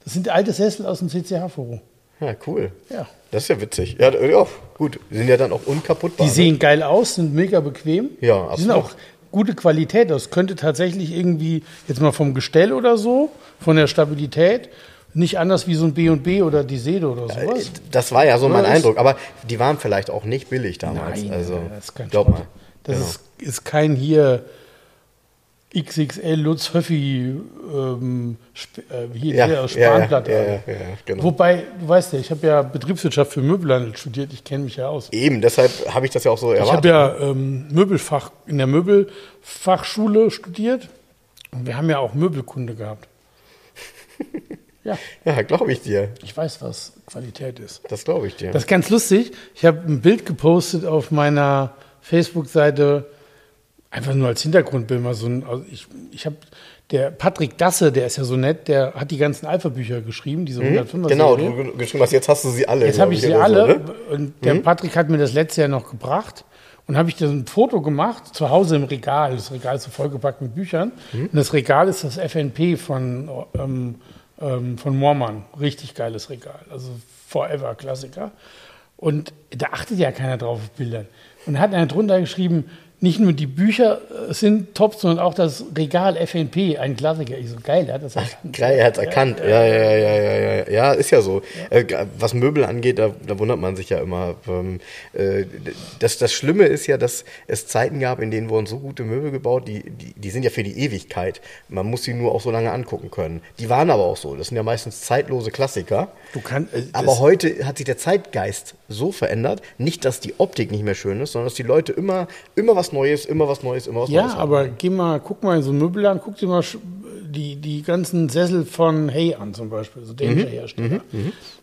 Das sind alte Sessel aus dem CCH-Forum. Ja, cool. Ja. Das ist ja witzig. Ja, ja, gut. Die sind ja dann auch unkaputtbar. Die ne? sehen geil aus, sind mega bequem. Ja, Die sind absolut. auch gute Qualität. Das könnte tatsächlich irgendwie, jetzt mal vom Gestell oder so, von der Stabilität, nicht anders wie so ein B&B oder die Seele oder sowas. Das war ja so mein Oder Eindruck. Aber die waren vielleicht auch nicht billig damals. Nein, also, das ist kein glaub mal. Das Genau. ist, ist kein hier XXL Lutz Höffi ähm, äh, hier Ja, der Spanplatte. ja, ja, ja, genau. Wobei, du weißt ja, ich habe ja Betriebswirtschaft für Möbelhandel studiert, ich kenne mich ja aus. Eben, deshalb habe ich das ja auch so Ich erwartet. habe ja ähm, Möbelfach in der Möbelfachschule studiert und wir haben ja auch Möbelkunde gehabt. ja, ja, glaube ich dir. ich weiß, was Qualität ist. Das glaube ich dir. Das ist ganz lustig. Ich habe ein Bild gepostet auf meiner Facebook-Seite, einfach nur als Hintergrundbild mal so ein. Also ich ich habe der Patrick Dasse, der ist ja so nett, der hat die ganzen Alpha-Bücher geschrieben, diese 105er genau, Serie. du geschrieben hast, jetzt hast du sie alle. Jetzt habe ich sie alle So, ne? und der Patrick hat mir das letzte Jahr noch gebracht Und habe ich da ein Foto gemacht, zu Hause im Regal. Das Regal ist so vollgepackt mit Büchern. Und das Regal ist das FNP von, ähm, ähm, von Moormann. Richtig geiles Regal. Also Forever Klassiker. Und da achtet ja keiner drauf auf Bildern. Und hat einer drunter geschrieben, nicht nur die Bücher äh, sind top, sondern auch das Regal FNP, ein Klassiker. Ich so, geil, er hat das erkannt. Geil, er hat es erkannt. Ja, ja, ja, ja, ja, ja, ja, ist ja so. Äh, was Möbel angeht, da, da wundert man sich ja immer. Ähm, äh, das, das Schlimme ist ja, dass es Zeiten gab, in denen wurden so gute Möbel gebaut, die, die, die sind ja für die Ewigkeit. Man muss sie nur auch so lange angucken können. Die waren aber auch so. Das sind ja meistens zeitlose Klassiker. Du kannst, äh, Aber heute hat sich der Zeitgeist so verändert, nicht, dass die Optik nicht mehr schön ist, sondern dass die Leute immer, immer was Neues, immer was Neues, immer was Ja, Neues haben. aber geh mal, guck mal in so ein Möbel an, guck dir mal die, die ganzen Sessel von Hey an zum Beispiel, so Mhm, dänischer Hersteller.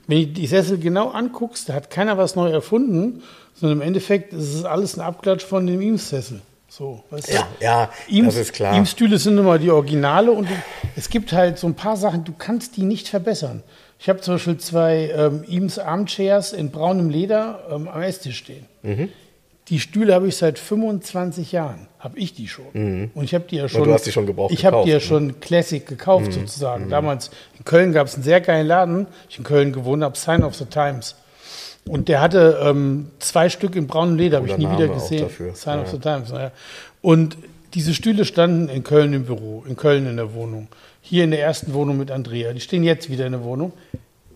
Wenn du die Sessel genau anguckst, da hat keiner was neu erfunden, sondern im Endeffekt ist es alles ein Abklatsch von dem Eames-Sessel. So, weißt du? Ja, ja, Eames, das ist klar. Eames-Stühle sind immer die Originale und du, es gibt halt so ein paar Sachen, du kannst die nicht verbessern. Ich habe zum Beispiel zwei ähm, Eames Armchairs in braunem Leder ähm, am Esstisch stehen. Mhm. Die Stühle habe ich seit 25 Jahren, habe ich die schon. Und ich habe die ja schon. Mhm. du hast die schon gebraucht Ich habe die ja Mhm. schon Classic gekauft sozusagen. Damals in Köln gab es einen sehr geilen Laden. Ich in Köln gewohnt habe, Sign of the Times. Und der hatte ähm, zwei Stück in braunem Leder, habe ich nie wieder Name auch gesehen. dafür. Sign of Ja. the Times. Naja. Und diese Stühle standen in Köln im Büro, in Köln in der Wohnung, hier in der ersten Wohnung mit Andrea. Die stehen jetzt wieder in der Wohnung.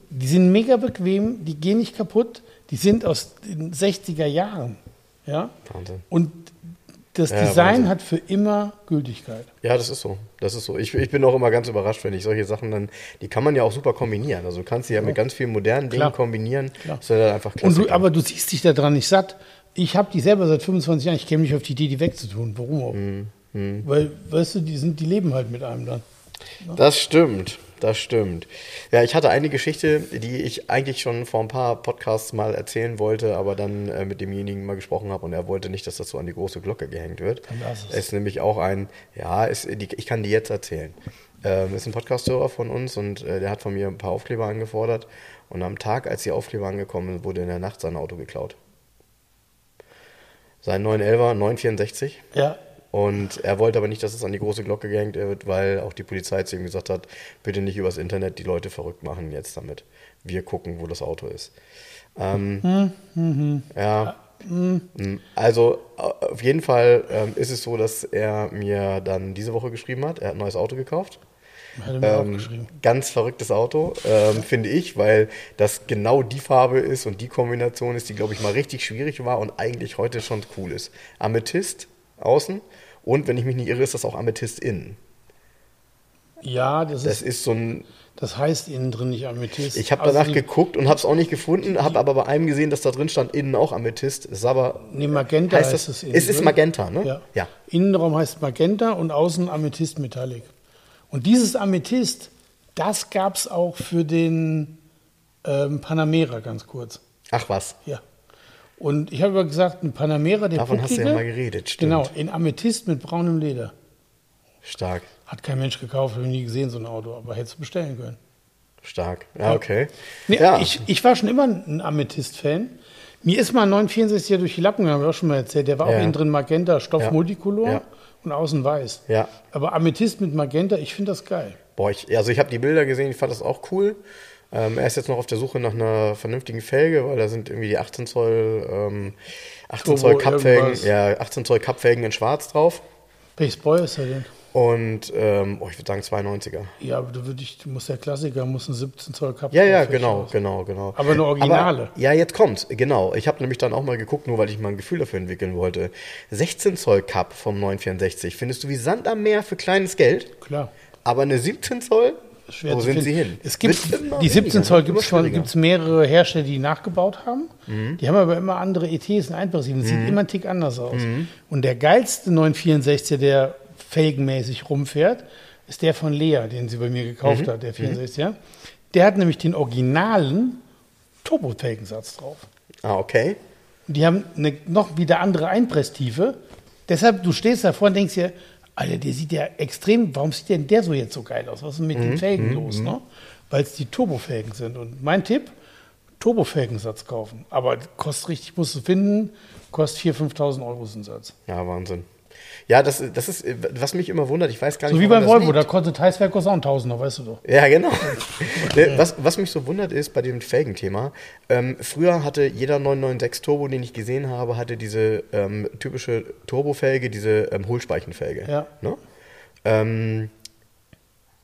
Die sind mega bequem, die gehen nicht kaputt, die sind aus den 60er Jahren. Ja? Wahnsinn. Und das Ja, Design Wahnsinn. hat für immer Gültigkeit. Ja, das ist so. Das ist so. Ich, ich bin auch immer ganz überrascht, wenn ich solche Sachen dann, die kann man ja auch super kombinieren. Also du kannst sie ja mit ganz vielen modernen Dingen Klar. kombinieren. Klar. Das ist ja dann einfach klasse. du, aber du siehst dich daran nicht satt. Ich habe die selber seit 25 Jahren. Ich käme nicht auf die Idee, die wegzutun. Warum auch? Mhm, Weil, weißt du, die, sind, die leben halt mit einem dann. Das stimmt, das stimmt. Ja, ich hatte eine Geschichte, die ich eigentlich schon vor ein paar Podcasts mal erzählen wollte, aber dann äh, mit demjenigen mal gesprochen habe und er wollte nicht, dass das so an die große Glocke gehängt wird. Es. ist nämlich auch ein, ja, ist, die, ich kann die jetzt erzählen. Ähm, ist ein Podcast-Hörer von uns und äh, der hat von mir ein paar Aufkleber angefordert und am Tag, als die Aufkleber angekommen sind, wurde in der Nacht sein Auto geklaut. Sein 911er 964 Ja, und er wollte aber nicht, dass es an die große Glocke gehängt wird, weil auch die Polizei zu ihm gesagt hat, bitte nicht übers Internet die Leute verrückt machen jetzt damit. Wir gucken, wo das Auto ist. Ähm, Ja. Mm, Also äh, auf jeden Fall ähm, ist es so, dass er mir dann diese Woche geschrieben hat. Er hat ein neues Auto gekauft. Ähm, ganz verrücktes Auto, ähm, finde ich, weil das genau die Farbe ist und die Kombination ist, die, glaube ich, mal richtig schwierig war und eigentlich heute schon cool ist. Amethyst außen und, wenn ich mich nicht irre, ist das auch Amethyst innen. Ja, das, Das ist, ist so ein. das heißt innen drin nicht Amethyst. Ich habe Also danach geguckt und habe es auch nicht gefunden, habe aber bei einem gesehen, dass da drin stand innen auch Amethyst. Das ist aber. Nee, Magenta heißt heißt das, es innen es ist. Magenta, ne? Ja. ja. Innenraum heißt Magenta und außen Amethyst Metallic. Und dieses Amethyst, das gab es auch für den ähm, Panamera ganz kurz. Ach was. Ja. Und ich habe gesagt, ein Panamera, der Davon hast du ja bucklige, mal geredet, stimmt. Genau, in Amethyst mit braunem Leder. Stark. Hat kein Mensch gekauft, habe nie gesehen, so ein Auto, aber hättest du bestellen können. Stark. Ja, okay. Nee, ja. ich, ich war schon immer ein Amethyst-Fan. Mir ist mal ein 964 durch die Lappen gegangen, habe ich auch schon mal erzählt. Der war Ja. auch innen drin Magenta, Stoff Ja. Multicolor Ja. und außen weiß. Ja. Aber Amethyst mit Magenta, ich finde das geil. Boah, ich, also ich habe die Bilder gesehen, ich fand das auch cool. Ähm, er ist jetzt noch auf der Suche nach einer vernünftigen Felge, weil da sind irgendwie die 18 Zoll, ähm, 18 Zoll Cup-Felgen, irgendwas. ja, 18 Zoll Cup-Felgen in Schwarz drauf. Welches Boy ist er denn? Und, ähm, oh, ich würde sagen 92er. Ja, aber du, würd ich, du musst der Klassiker, muss ein 17 Zoll Cup Ja, ja, genau, aus. genau, genau. Aber eine Originale. Aber, ja, jetzt kommt's, genau. Ich habe nämlich dann auch mal geguckt, nur weil ich mal ein Gefühl dafür entwickeln wollte. 16 Zoll Cup vom 964 findest du wie Sand am Meer für kleines Geld, Klar. aber eine 17 Zoll, Schwer wo zu sind finden. sie hin? Es gibt, die 17 weniger, Zoll gibt es mehrere Hersteller, die nachgebaut haben. Mhm. Die haben aber immer andere ETs und Einprägungen. Das sieht immer einen Tick anders aus. Und der geilste 964, der felgenmäßig rumfährt, ist der von Lea, den sie bei mir gekauft Mhm. hat, der 64er. Der hat nämlich den originalen Turbo-Felgensatz drauf. Ah, okay. Und die haben eine noch wieder andere Einpresstiefe. Deshalb, du stehst davor und denkst dir, Alter, der sieht ja extrem, warum sieht denn der so jetzt so geil aus? Was ist denn mit Mhm, den Felgen los? Ne? Weil es die Turbofelgen sind. Und mein Tipp, Turbofelgensatz kaufen. Aber kostet richtig, musst du finden, kostet 4.000, 5.000 Euro ist ein Satz. Ja, Wahnsinn. Ja, das, das ist, was mich immer wundert, ich weiß gar nicht, So wie das Volvo, da kostet kostet auch ein Tausender, weißt du doch. Ja, genau. Ne, was, was mich so wundert ist bei dem Felgenthema, ähm, früher hatte jeder 996 Turbo, den ich gesehen habe, hatte diese ähm, typische Turbofelge, diese ähm, Hohlspeichenfelge. Ja. Ne? Ähm,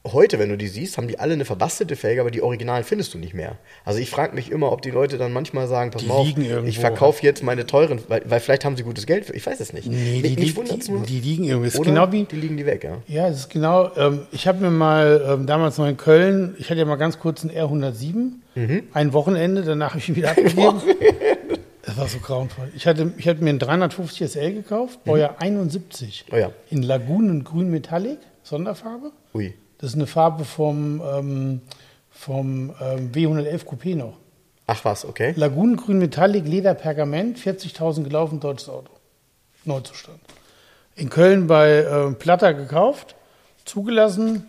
heute, wenn du die siehst, haben die alle eine verbastelte Felge, aber die Originalen findest du nicht mehr. Also ich frage mich immer, ob die Leute dann manchmal sagen, pass Die mal auf, irgendwo. ich verkaufe jetzt meine teuren, weil, weil vielleicht haben sie gutes Geld, für, ich weiß es nicht. Nee, die, mich die, nur. die liegen irgendwie. Ist genau wie, die liegen die weg, ja. Ja, es ist genau. Ähm, ich habe mir mal ähm, damals noch in Köln, ich hatte ja mal ganz kurz einen R107, Mhm. ein Wochenende, danach habe ich ihn wieder abgegeben. Das war so grauenvoll. Ich hatte, ich hatte mir einen 350 SL gekauft, Baujahr 71, Oh ja. in Lagunengrün Metallic, Sonderfarbe. Ui. Das ist eine Farbe vom, ähm, vom ähm, W111 Coupé noch. Ach was, okay. Lagunengrün Metallic, Leder, Pergament, 40.000 gelaufen, deutsches Auto. Neuzustand. In Köln bei äh, Platter gekauft, zugelassen.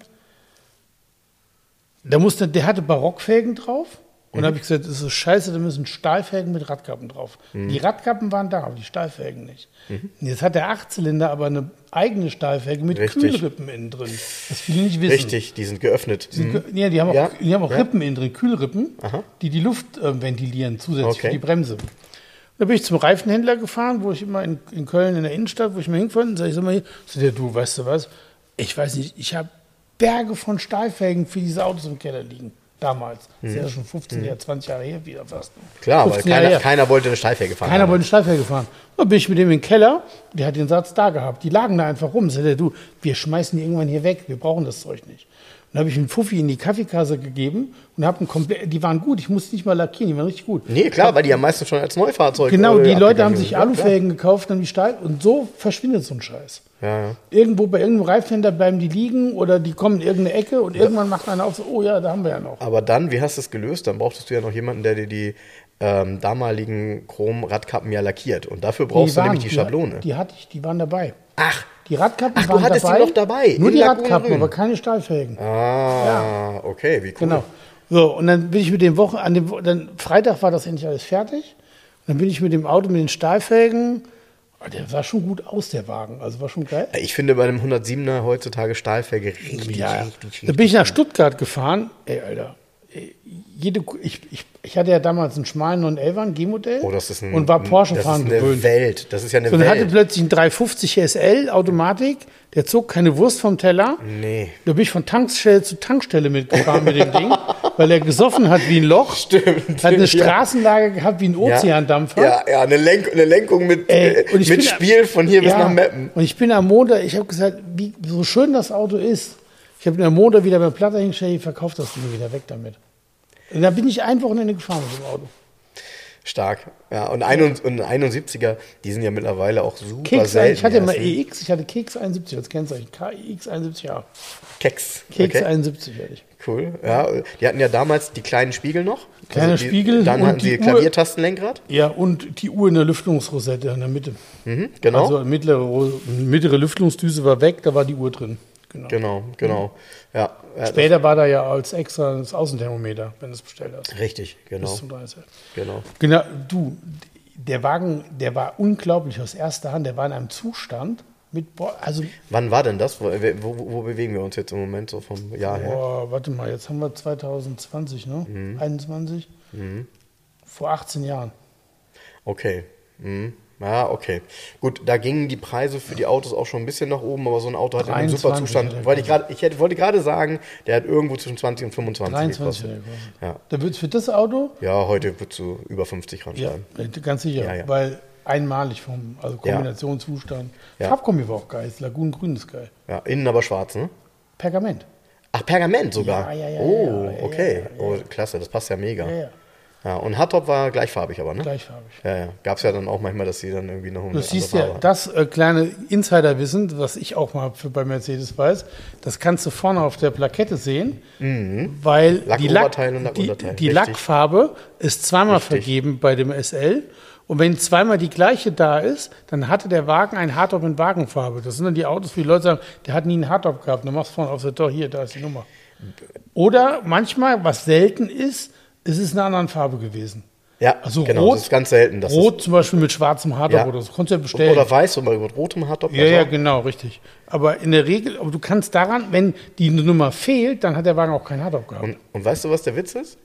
Der, musste, der hatte Barockfelgen drauf. Und da habe ich gesagt, das ist scheiße, da müssen Stahlfelgen mit Radkappen drauf. Die Radkappen waren da, aber die Stahlfelgen nicht. Und Jetzt hat der Achtzylinder aber eine eigene Stahlfelge mit Richtig. Kühlrippen innen drin. Das viele nicht wissen. Richtig, die sind geöffnet. Mhm. Ja, die haben auch, Ja. die haben auch Ja. Rippen innen drin, Kühlrippen, Aha. die die Luft äh, ventilieren zusätzlich Okay. für die Bremse. Da bin ich zum Reifenhändler gefahren, wo ich immer in, in Köln in der Innenstadt, wo ich mir hingefahren, sag ich sag mal, hier, sag der, du, weißt du was? Ich weiß nicht, ich habe Berge von Stahlfelgen für diese Autos im Keller liegen. Damals. Das ist ja schon 15 Jahre, 20 Jahre her wieder fast. Mhm. Klar, weil 15 Jahre keiner, keiner wollte eine Steilfelge fahren. Keiner wollte eine Stahlfelge fahren. Dann bin ich mit dem in den Keller, der hat den Satz da gehabt. Die lagen da einfach rum. Sagt er, du, wir schmeißen die irgendwann hier weg, wir brauchen das Zeug nicht. Dann habe ich einen Fuffi in die Kaffeekasse gegeben und habe einen komplett, die waren gut, ich musste nicht mal lackieren, die waren richtig gut. Nee, klar, weil die ja meistens schon als Neufahrzeug Genau, äh, die Leute haben sich sind. Ja. Alufelgen gekauft, dann die Stahl und so verschwindet so ein Scheiß. Ja, ja. Irgendwo bei irgendeinem Reifhändler bleiben die liegen oder die kommen in irgendeine Ecke und irgendwann macht einer auf so, oh ja, da haben wir ja noch. Aber dann, wie hast du es gelöst? Dann brauchtest du ja noch jemanden, der dir die ähm, damaligen Chrom-Radkappen ja lackiert. Und dafür brauchst Die du nämlich die die- Schablone. Die hatte ich, die waren dabei. Ach, Die Radkappen Ach, du waren hattest die dabei. noch dabei, Nur die Lagunengrün. Radkappen, aber keine Stahlfelgen. ah, okay, wie cool. Genau. So, und dann bin ich mit dem Wochen, an dem, dann Freitag war das endlich alles fertig. Und dann bin ich mit dem Auto mit den Stahlfelgen, oh, der sah schon gut aus, der Wagen. Also war schon geil. Ich finde bei einem 107er heutzutage Stahlfelge richtig, Ja, richtig, richtig. da bin ich nach Stuttgart gefahren. Ey, Alter. Jede, ich, ich, ich hatte ja damals einen schmalen 911er, ein G-Modell. Oh, und war Porsche das fahren ist eine gewöhnt. Welt. Das ist ja eine So, und hatte Welt. plötzlich einen 350 SL Automatik. Der zog keine Wurst vom Teller. Nee. Da bin ich von Tankstelle zu Tankstelle mitgefahren mit dem Ding, weil er gesoffen hat wie ein Loch. Stimmt. Hat eine. Straßenlage gehabt wie ein Ozeandampfer. Ja, ja eine, Lenk eine Lenkung mit, Ey, äh, mit bin- Spiel von hier bis Ja, nach Meppen. Und ich bin am Montag, ich habe gesagt, wie, so schön das Auto ist. Ich habe am Montag wieder beim Platter hingestellt, ich verkaufe das Ding wieder weg damit. Und da bin ich ein Wochenende gefahren mit dem Auto. Stark. Ja, und, ein, und 71er, die sind ja mittlerweile auch super Keks, selten. ich hatte mal erst, ne? EX, ich hatte Keks 71 als Kennzeichen. KX 71, ja. Keks. Keks okay. 71 hatte ich. Cool. Ja, die hatten ja damals die kleinen Spiegel noch. Kleiner die, Spiegel Dann hatten sie Klaviertastenlenkrad. Ja, und die Uhr in der Lüftungsrosette in der Mitte. Mhm, genau. Also mittlere, mittlere Lüftungsdüse war weg, da war die Uhr drin. Genau. genau, genau. Ja, ja Später war da ja als extra das Außenthermometer, wenn du es bestellt hast. richtig, genau. Bis zum 30. genau. Genau, du, der Wagen, der war unglaublich aus erster Hand, der war in einem Zustand mit, also, Wann war denn das? Wo, wo, wo bewegen wir uns jetzt im Moment so vom Jahr her? boah, warte mal, jetzt haben wir 2020, ne? Mhm. 21? Vor 18 Jahren. Okay. Mhm. Ja, okay. Gut, da gingen die Preise für die Autos auch schon ein bisschen nach oben, aber so ein Auto hat 23 super Zustand. Wollte ich, grad, ich hätte, wollte gerade sagen, der hat irgendwo zwischen 20 und 25 23 gekostet. Ja. Da wird für das Auto, ja, heute wird zu über 50 ja, ranschreiben. ganz sicher, Ja, ja. weil einmalig vom, also Kombination, Zustand. Ja. Farbkombi war auch geil, das Lagunengrün ist geil. Ja. innen aber schwarz, ne? Pergament. Ach, Pergament sogar. Ja, ja, ja, oh, ja, ja, okay. ja, ja. Oh, klasse, das passt ja mega. Ja, Ja, und Hardtop war gleichfarbig aber, ne? gleichfarbig. Ja, ja. Gab es ja dann auch manchmal, dass sie dann irgendwie noch eine Du siehst ja, das äh, kleine Insiderwissen, was ich auch mal für, bei Mercedes weiß, das kannst du vorne auf der Plakette sehen, weil die, Lack, die, die. Lackfarbe ist zweimal Richtig. vergeben bei dem SL. Und wenn zweimal die gleiche da ist, dann hatte der Wagen ein Hardtop in Wagenfarbe. Das sind dann die Autos, wie die Leute sagen, der hat nie einen Hardtop gehabt. Dann machst du vorne auf der Tor, hier, da ist die Nummer. Oder manchmal, was selten ist, es ist in einer anderen Farbe gewesen. Ja, Also genau, rot, das ist ganz selten. dass Rot zum Beispiel mit schwarzem Hardtop Ja. oder so. Konntest du ja es, bestellen. oder weiß oder mit rotem Hardtop. ja, ja, genau, richtig. Aber in der Regel, aber du kannst daran, wenn die Nummer fehlt, dann hat der Wagen auch keinen Hardtop gehabt. Und, und weißt du, was der Witz ist?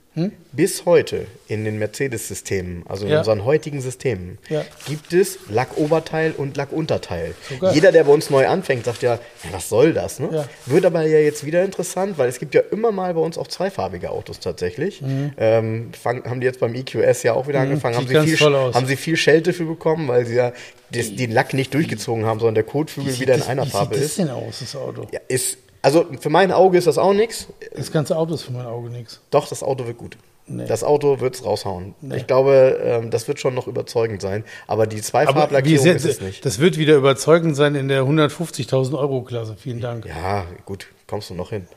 Bis heute in den Mercedes-Systemen, also in Ja. unseren heutigen Systemen, Ja. gibt es Lackoberteil und Lackunterteil. Sogar. Jeder, der bei uns neu anfängt, sagt ja, ja was soll das? Ne? Wird aber ja jetzt wieder interessant, weil es gibt ja immer mal bei uns auch zweifarbige Autos tatsächlich. Ähm, fang, haben die jetzt beim EQS ja auch wieder angefangen, haben Mhm. Sie, viel, haben sie viel Schelte für bekommen, weil sie ja den Lack nicht durchgezogen haben, sondern der Kotflügel Wie wieder in sieht einer das, Farbe Wie sieht ist. das denn aus, das Auto? Ja, ist. Also für mein Auge ist das auch nichts. Das ganze Auto ist für mein Auge nichts. Doch, das Auto wird gut. Nee. Das Auto wird es raushauen. Ich glaube, ähm, das wird schon noch überzeugend sein. Aber die Zweifarblackierung ist es nicht. das wird wieder überzeugend sein in der 150.000 Euro Klasse. Vielen Dank. Ja, gut, kommst du noch hin.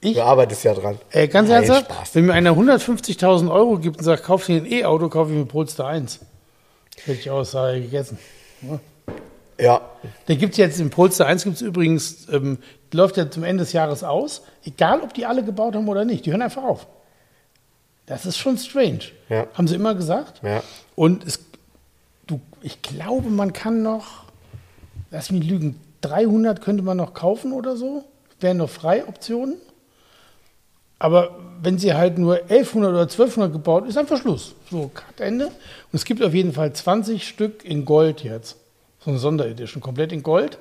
Ich? Du arbeitest ja dran. Ey, ganz Nein, ernsthaft, Spaß. wenn mir einer 150.000 Euro gibt und sagt, kauf dir ein E-Auto, kaufe ich mir Polestar 1. Hätte ich aus, sage gegessen. Ja, Der gibt jetzt im Polestar 1 gibt es übrigens, ähm, läuft ja zum Ende des Jahres aus, egal ob die alle gebaut haben oder nicht, die hören einfach auf. Das ist schon strange. Ja. Haben sie immer gesagt. ja. Und es, du, ich glaube, man kann noch, lass mich lügen, 300 könnte man noch kaufen oder so. Wären noch freie Optionen. Aber wenn sie halt nur 1100 oder 1200 gebaut, ist einfach Schluss. So, Cut, Ende. Und es gibt auf jeden Fall 20 Stück in Gold jetzt. So eine Sonderedition, komplett in Gold.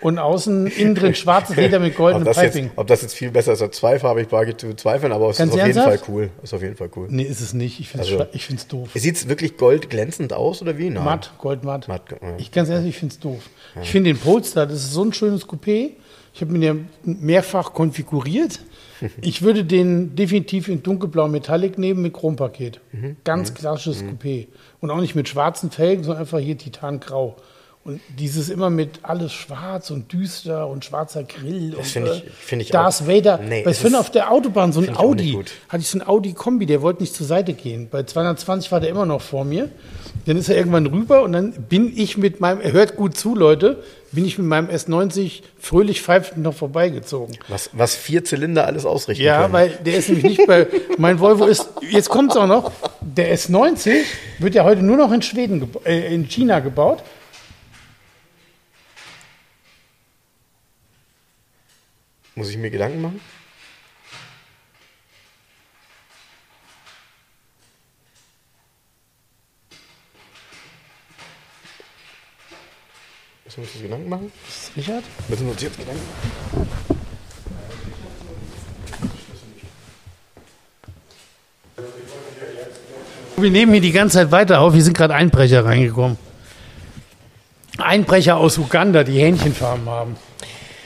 Und außen, innen drin schwarzes Leder mit goldenem das, jetzt, Piping. ob das jetzt viel besser ist als zweifarbig, wage ich zu bezweifeln, aber es Ganz ist auf jeden Fall cool. Ist auf jeden Fall cool. Nee, ist es nicht. Ich finde es Also- schwa- ich find's doof. Sieht es wirklich goldglänzend aus oder wie? Nein. Matt, goldmatt. Matt, ja. Ich ganz ehrlich, ich finde es doof. Ich finde den Polestar, das ist so ein schönes Coupé. Ich habe mir den mehrfach konfiguriert. Ich würde den definitiv in dunkelblau Metallic nehmen mit Chrompaket. Mhm. Ganz klassisches Coupé. Und auch nicht mit schwarzen Felgen, sondern einfach hier Titangrau. Und dieses immer mit alles schwarz und düster und schwarzer Grill und finde ich- äh, finde ich Darth auch- Vader. Nee, Weil ich finde auf der Autobahn so ein Audi, hatte ich so ein Audi-Kombi, der wollte nicht zur Seite gehen. Bei 220 war der immer noch vor mir. Dann ist er irgendwann rüber und dann bin ich mit meinem, er hört gut zu, Leute, bin ich mit meinem S90 fröhlich pfeifend noch vorbeigezogen. Was, was vier Zylinder alles ausrichten Ja, können. weil der ist nämlich nicht bei, mein Volvo ist, jetzt kommt es auch noch, der S90 wird ja heute nur noch in Schweden, äh, in China gebaut. Muss ich mir Gedanken machen? Müssen wir uns Gedanken machen? Ist Richard? Müssen wir uns jetzt Gedanken machen? Wir nehmen hier die ganze Zeit weiter auf. Hier sind gerade Einbrecher reingekommen. Einbrecher aus Uganda, die Hähnchenfarben haben.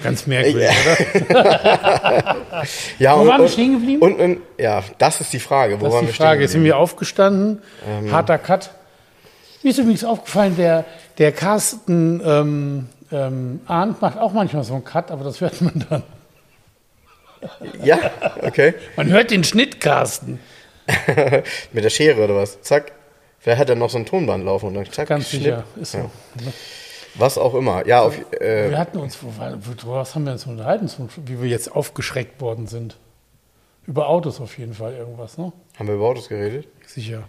Ganz merkwürdig, oder? Ja, Wo waren wir stehen geblieben? Und, und, ja, das ist die Frage. Wo Das ist die wir Frage. Jetzt sind wir aufgestanden. Harter Cut. Mir ist übrigens aufgefallen, der, der Carsten ähm, ähm, Arndt macht auch manchmal so einen Cut, aber das hört man dann. Ja, okay. Man hört den Schnitt, Carsten. Mit der Schere oder was? Zack. Vielleicht hat er noch so ein Tonband laufen und dann zack, Ganz Schnipp. sicher. Ist so. Ja. Was auch immer. Ja, auf, äh, Wir hatten uns, was haben wir uns unterhalten, wie wir jetzt aufgeschreckt worden sind? Über Autos auf jeden Fall irgendwas, ne? haben wir über Autos geredet? Sicher.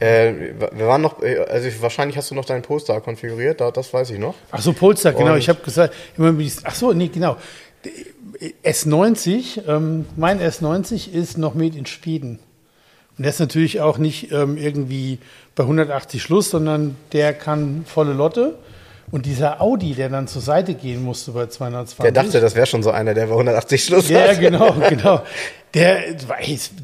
Äh, wir waren noch, äh, also wahrscheinlich hast du noch deinen Poster konfiguriert, da- das weiß ich noch. Ach so, Polestar, genau. Und- Ich habe gesagt, mit ach so, nee, genau. S90, ähm, mein S90 ist noch made in Schweden. Und der ist natürlich auch nicht ähm, irgendwie bei 180 Schluss, sondern der kann volle Lotte. Und dieser Audi, der dann zur Seite gehen musste bei 220. Der dachte, das wäre schon so einer, der bei 180 Schluss Ja, hat. genau, genau. Der,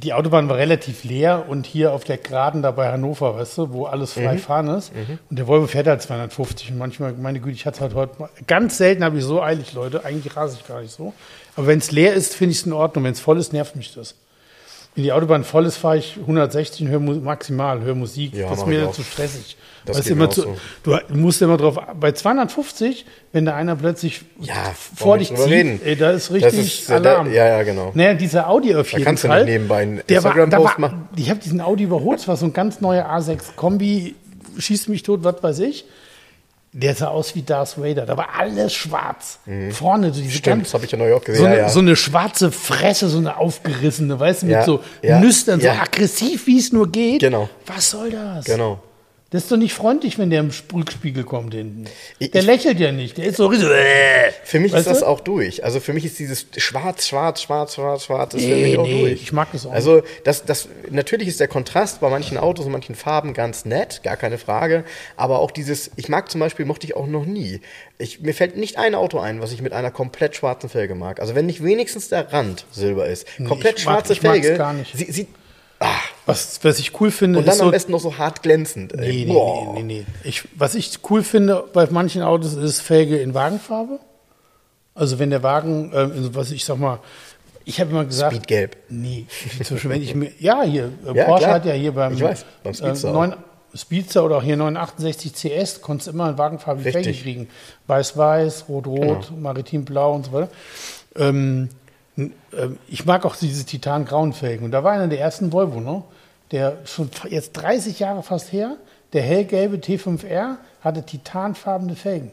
die Autobahn war relativ leer und hier auf der Geraden da bei Hannover, weißt du, wo alles frei Mhm. fahren ist. Und der Volvo fährt halt 250 und manchmal, meine Güte, ich hatte halt heute mal, ganz selten habe ich so eilig, Leute. Eigentlich rase ich gar nicht so. Aber wenn es leer ist, finde ich es in Ordnung. Wenn es voll ist, nervt mich das. Wenn die Autobahn voll ist, fahre ich 160 und höre maximal, höre Musik. Ja, das ist mir zu stressig. Das geht immer zu, auch Du musst immer drauf, bei 250, wenn da einer plötzlich Ja, vor dich zieht, reden. ey, da ist richtig ist, äh, da- Alarm. ja, ja, genau. Naja, dieser Audi auf jeden kannst du Fall. nicht nebenbei einen Instagram-Post machen. Ich habe diesen Audi überholt, es war so ein ganz neuer A6 Kombi, schießt mich tot, was weiß ich. Der sah aus wie Darth Vader. Da war alles schwarz. Vorne so diese Mhm. Stimmt, das habe ich ja neulich auch gesehen. so, eine, ja, ja. so eine schwarze Fresse, so eine aufgerissene, weißt du, mit Ja, so Nüstern, so aggressiv, wie es nur geht. Genau. Was soll das? genau. Das ist doch nicht freundlich, wenn der im Rückspiegel kommt hinten. Der ich- lächelt ja nicht. Der ist so. Äh. Für mich Weißt ist das du? auch durch. Also für mich ist dieses Schwarz, Schwarz, Schwarz, Schwarz, Schwarz ist für Nee, mich auch nee, durch. ich mag das auch Also das, das, natürlich ist der Kontrast bei manchen Autos und manchen Farben ganz nett, gar keine Frage. Aber auch dieses, ich mag zum Beispiel, mochte ich auch noch nie. Ich, mir fällt nicht ein Auto ein, was ich mit einer komplett schwarzen Felge mag. Also wenn nicht wenigstens der Rand silber ist. Komplett ich mag- schwarze ich mag's Felge. gar nicht. Was, was ich cool finde, und dann ist am so. besten noch so hart glänzend. ey. Nee, nee, Boah. nee, nee, nee. Ich, was ich cool finde bei manchen Autos ist Felge in Wagenfarbe. Also wenn der Wagen, also was ich sag mal, ich habe immer gesagt. Speedgelb. Nee, zum Beispiel, wenn ich mir. Ja, hier, äh, Ja, Porsche klar. hat ja hier beim, Ich weiß, beim Speedster äh, auch. 9, Speedster oder auch hier 968 CS, konntest du immer in wagenfarbige Felge Richtig. kriegen. Weiß-Weiß, Rot-Rot, Maritim-Blau und so weiter. Ähm, ähm, ich mag auch diese titangrauen Felgen. Und da war einer der ersten Volvo, ne? Der schon jetzt 30 Jahre fast her, der hellgelbe T5R hatte titanfarbene Felgen.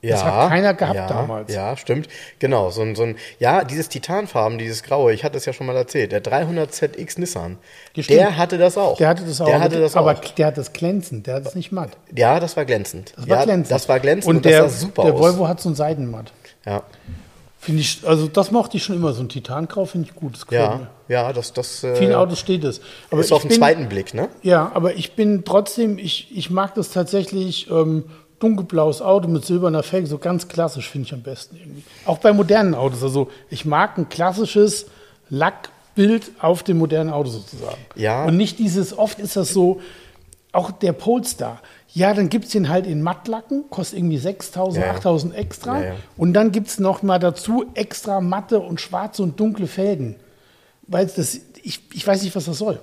Das hat keiner gehabt ja, damals. Ja, stimmt. Genau, so ein, so ein, ja, dieses Titanfarben, dieses Graue, ich hatte es ja schon mal erzählt, der 300 ZX Nissan, Ja, stimmt. der hatte das auch. Der hatte das auch. Der hatte das aber auch. der hat das glänzend, der hat es nicht matt. Ja, das war glänzend. Das war ja, glänzend. Das war glänzend und, und, der, das sah super der aus. Volvo hat so ein Seidenmatt. Ja, Finde ich, also das mochte ich schon immer, so ein Titangrau finde ich gut. Das gefällt ja, mir. Ja, das, das äh, Vielen Autos steht es. Aber ist auf den bin, zweiten Blick, ne? Ja, aber ich bin trotzdem, ich, ich mag das tatsächlich, ähm, dunkelblaues Auto mit silberner Felge, so ganz klassisch finde ich am besten irgendwie. Auch bei modernen Autos. Also ich mag ein klassisches Lackbild auf dem modernen Auto sozusagen. Ja. Und nicht dieses, oft ist das so, auch der Polestar. Ja, dann gibt es den halt in Mattlacken, kostet irgendwie 6.000, Ja, ja. 8.000 extra. Ja, ja. Und dann gibt es noch mal dazu extra matte und schwarze und dunkle Felgen. Weil das, ich, ich weiß nicht, was das soll.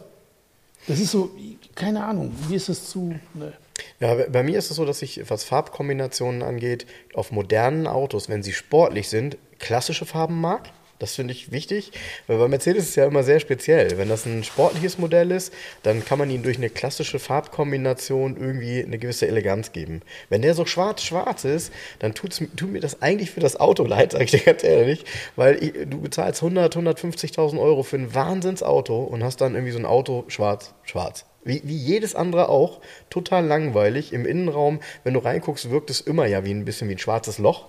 Das ist so, keine Ahnung, wie ist das zu. Ne. Ja, bei mir ist es so, dass ich, was Farbkombinationen angeht, auf modernen Autos, wenn sie sportlich sind, klassische Farben mag. Das finde ich wichtig, weil bei Mercedes ist es ja immer sehr speziell. Wenn das ein sportliches Modell ist, dann kann man ihm durch eine klassische Farbkombination irgendwie eine gewisse Eleganz geben. Wenn der so schwarz-schwarz ist, dann tut's, tut mir das eigentlich für das Auto leid, sage ich dir ganz ehrlich, weil ich, du bezahlst 100, 150.000 Euro für ein Wahnsinnsauto und hast dann irgendwie so ein Auto schwarz-schwarz. Wie, wie jedes andere auch, total langweilig. Im Innenraum, wenn du reinguckst, wirkt es immer ja wie ein bisschen wie ein schwarzes Loch.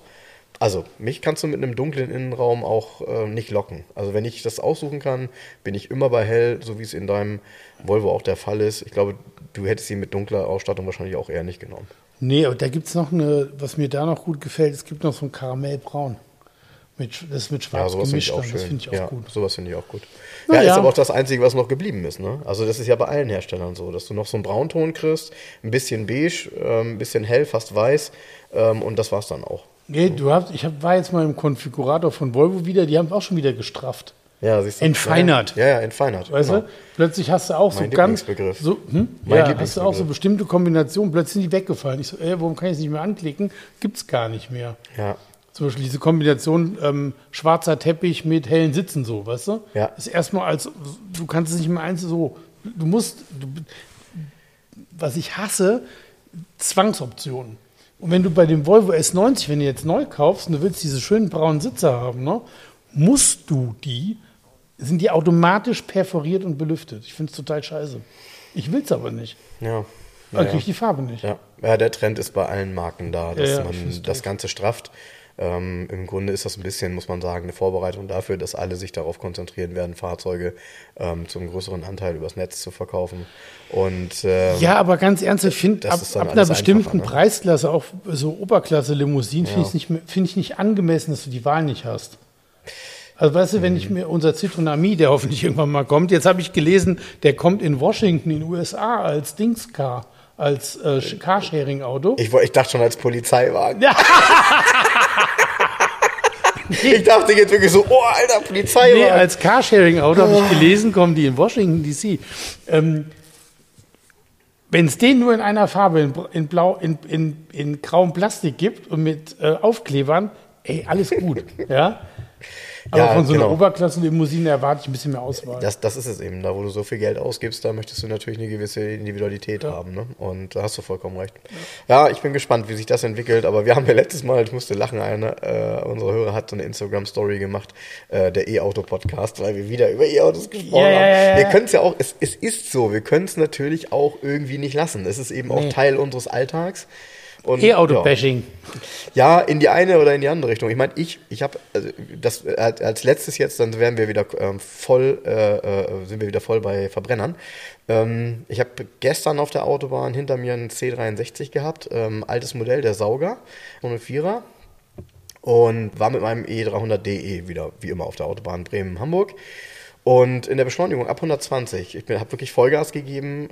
Also, mich kannst du mit einem dunklen Innenraum auch äh, nicht locken. Also, wenn ich das aussuchen kann, bin ich immer bei hell, so wie es in deinem Volvo auch der Fall ist. Ich glaube, du hättest ihn mit dunkler Ausstattung wahrscheinlich auch eher nicht genommen. Nee, aber da gibt es noch eine, was mir da noch gut gefällt, es gibt noch so ein Karamellbraun. Mit, das ist mit Ja, schwarz ich gemischt das finde ich auch ja, gut. sowas finde ich auch gut. Na ja, ja. ist aber auch das Einzige, was noch geblieben ist. Ne? Also, das ist ja bei allen Herstellern so, dass du noch so einen Braunton kriegst, ein bisschen beige, ähm, ein bisschen hell, fast weiß ähm, und das war's dann auch. Nee, du hast, ich hab, war jetzt mal im Konfigurator von Volvo wieder, die haben es auch schon wieder gestrafft. Ja, siehst du. Entfeinert. Ja, ja, entfeinert. Weißt genau. du? Plötzlich hast du auch so Mein ganz. Lieblingsbegriff. So, hm? Mein ja, hast du auch so bestimmte Kombinationen, plötzlich sind die weggefallen. Ich so, ey, warum kann ich es nicht mehr anklicken? Gibt es gar nicht mehr. Ja. Zum Beispiel diese Kombination ähm, schwarzer Teppich mit hellen Sitzen, so, weißt du? Ja. Ist erstmal als, du kannst es nicht mehr eins so, du musst, du, was ich hasse, Zwangsoptionen. Und wenn du bei dem Volvo S90, wenn du jetzt neu kaufst und du willst diese schönen braunen Sitze haben, ne, musst du die, sind die automatisch perforiert und belüftet. Ich finde es total scheiße. Ich will es aber nicht. Ja. Dann Ja, kriege ich die Farbe nicht. ja. ja, der Trend ist bei allen Marken da, dass Ja, man das Ganze strafft. Ähm, Im Grunde ist das ein bisschen, muss man sagen, eine Vorbereitung dafür, dass alle sich darauf konzentrieren werden, Fahrzeuge ähm, zum größeren Anteil übers Netz zu verkaufen. Und ähm, Ja, aber ganz ernsthaft, ich finde, ab, ab einer bestimmten ne? Preisklasse, auch so Oberklasse-Limousinen, finde Ja. ich nicht, finde ich nicht angemessen, dass du die Wahl nicht hast. Also weißt du, wenn Mhm. ich mir unser Citroen Ami, der hoffentlich irgendwann mal kommt, jetzt habe ich gelesen, der kommt in Washington, in den USA als Dingscar, als äh, Carsharing-Auto. ich, ich dachte schon als Polizeiwagen. Ich dachte jetzt wirklich so, oh, alter, Polizeiwagen. Nee, als Carsharing-Auto habe ich gelesen, kommen die in Washington DC. Ähm, Wenn es den nur in einer Farbe, in, in blau, in, in, in grauem Plastik gibt und mit äh, Aufklebern, ey, alles gut. ja? Aber Ja, von so einer genau. Oberklasse-Limousine erwarte ich ein bisschen mehr Auswahl. Das, das ist es eben. Da, wo du so viel Geld ausgibst, da möchtest du natürlich eine gewisse Individualität haben. Ne? Und da hast du vollkommen recht. Ja. ich bin gespannt, wie sich das entwickelt. Aber wir haben ja letztes Mal, ich musste lachen, eine, äh, unsere Hörer hat so eine Instagram-Story gemacht, äh, der E-Auto-Podcast, weil wir wieder über E-Autos gesprochen Ja, ja, haben. ja, ja. Wir können es ja auch, es, es ist so, wir können es natürlich auch irgendwie nicht lassen. Es ist eben auch Nee. Teil unseres Alltags. Und, ja. E-Auto-Bashing. Ja, in die eine oder in die andere Richtung. Ich meine, ich, ich habe also das als letztes jetzt, dann werden wir wieder ähm, voll, äh, äh, sind wir wieder voll bei Verbrennern. Ähm, ich habe gestern auf der Autobahn hinter mir einen C63 gehabt, ähm, altes Modell, der Sauger, ohne Vierer. Und war mit meinem E300DE wieder, wie immer, auf der Autobahn Bremen-Hamburg. Und in der Beschleunigung ab 120, ich habe wirklich Vollgas gegeben,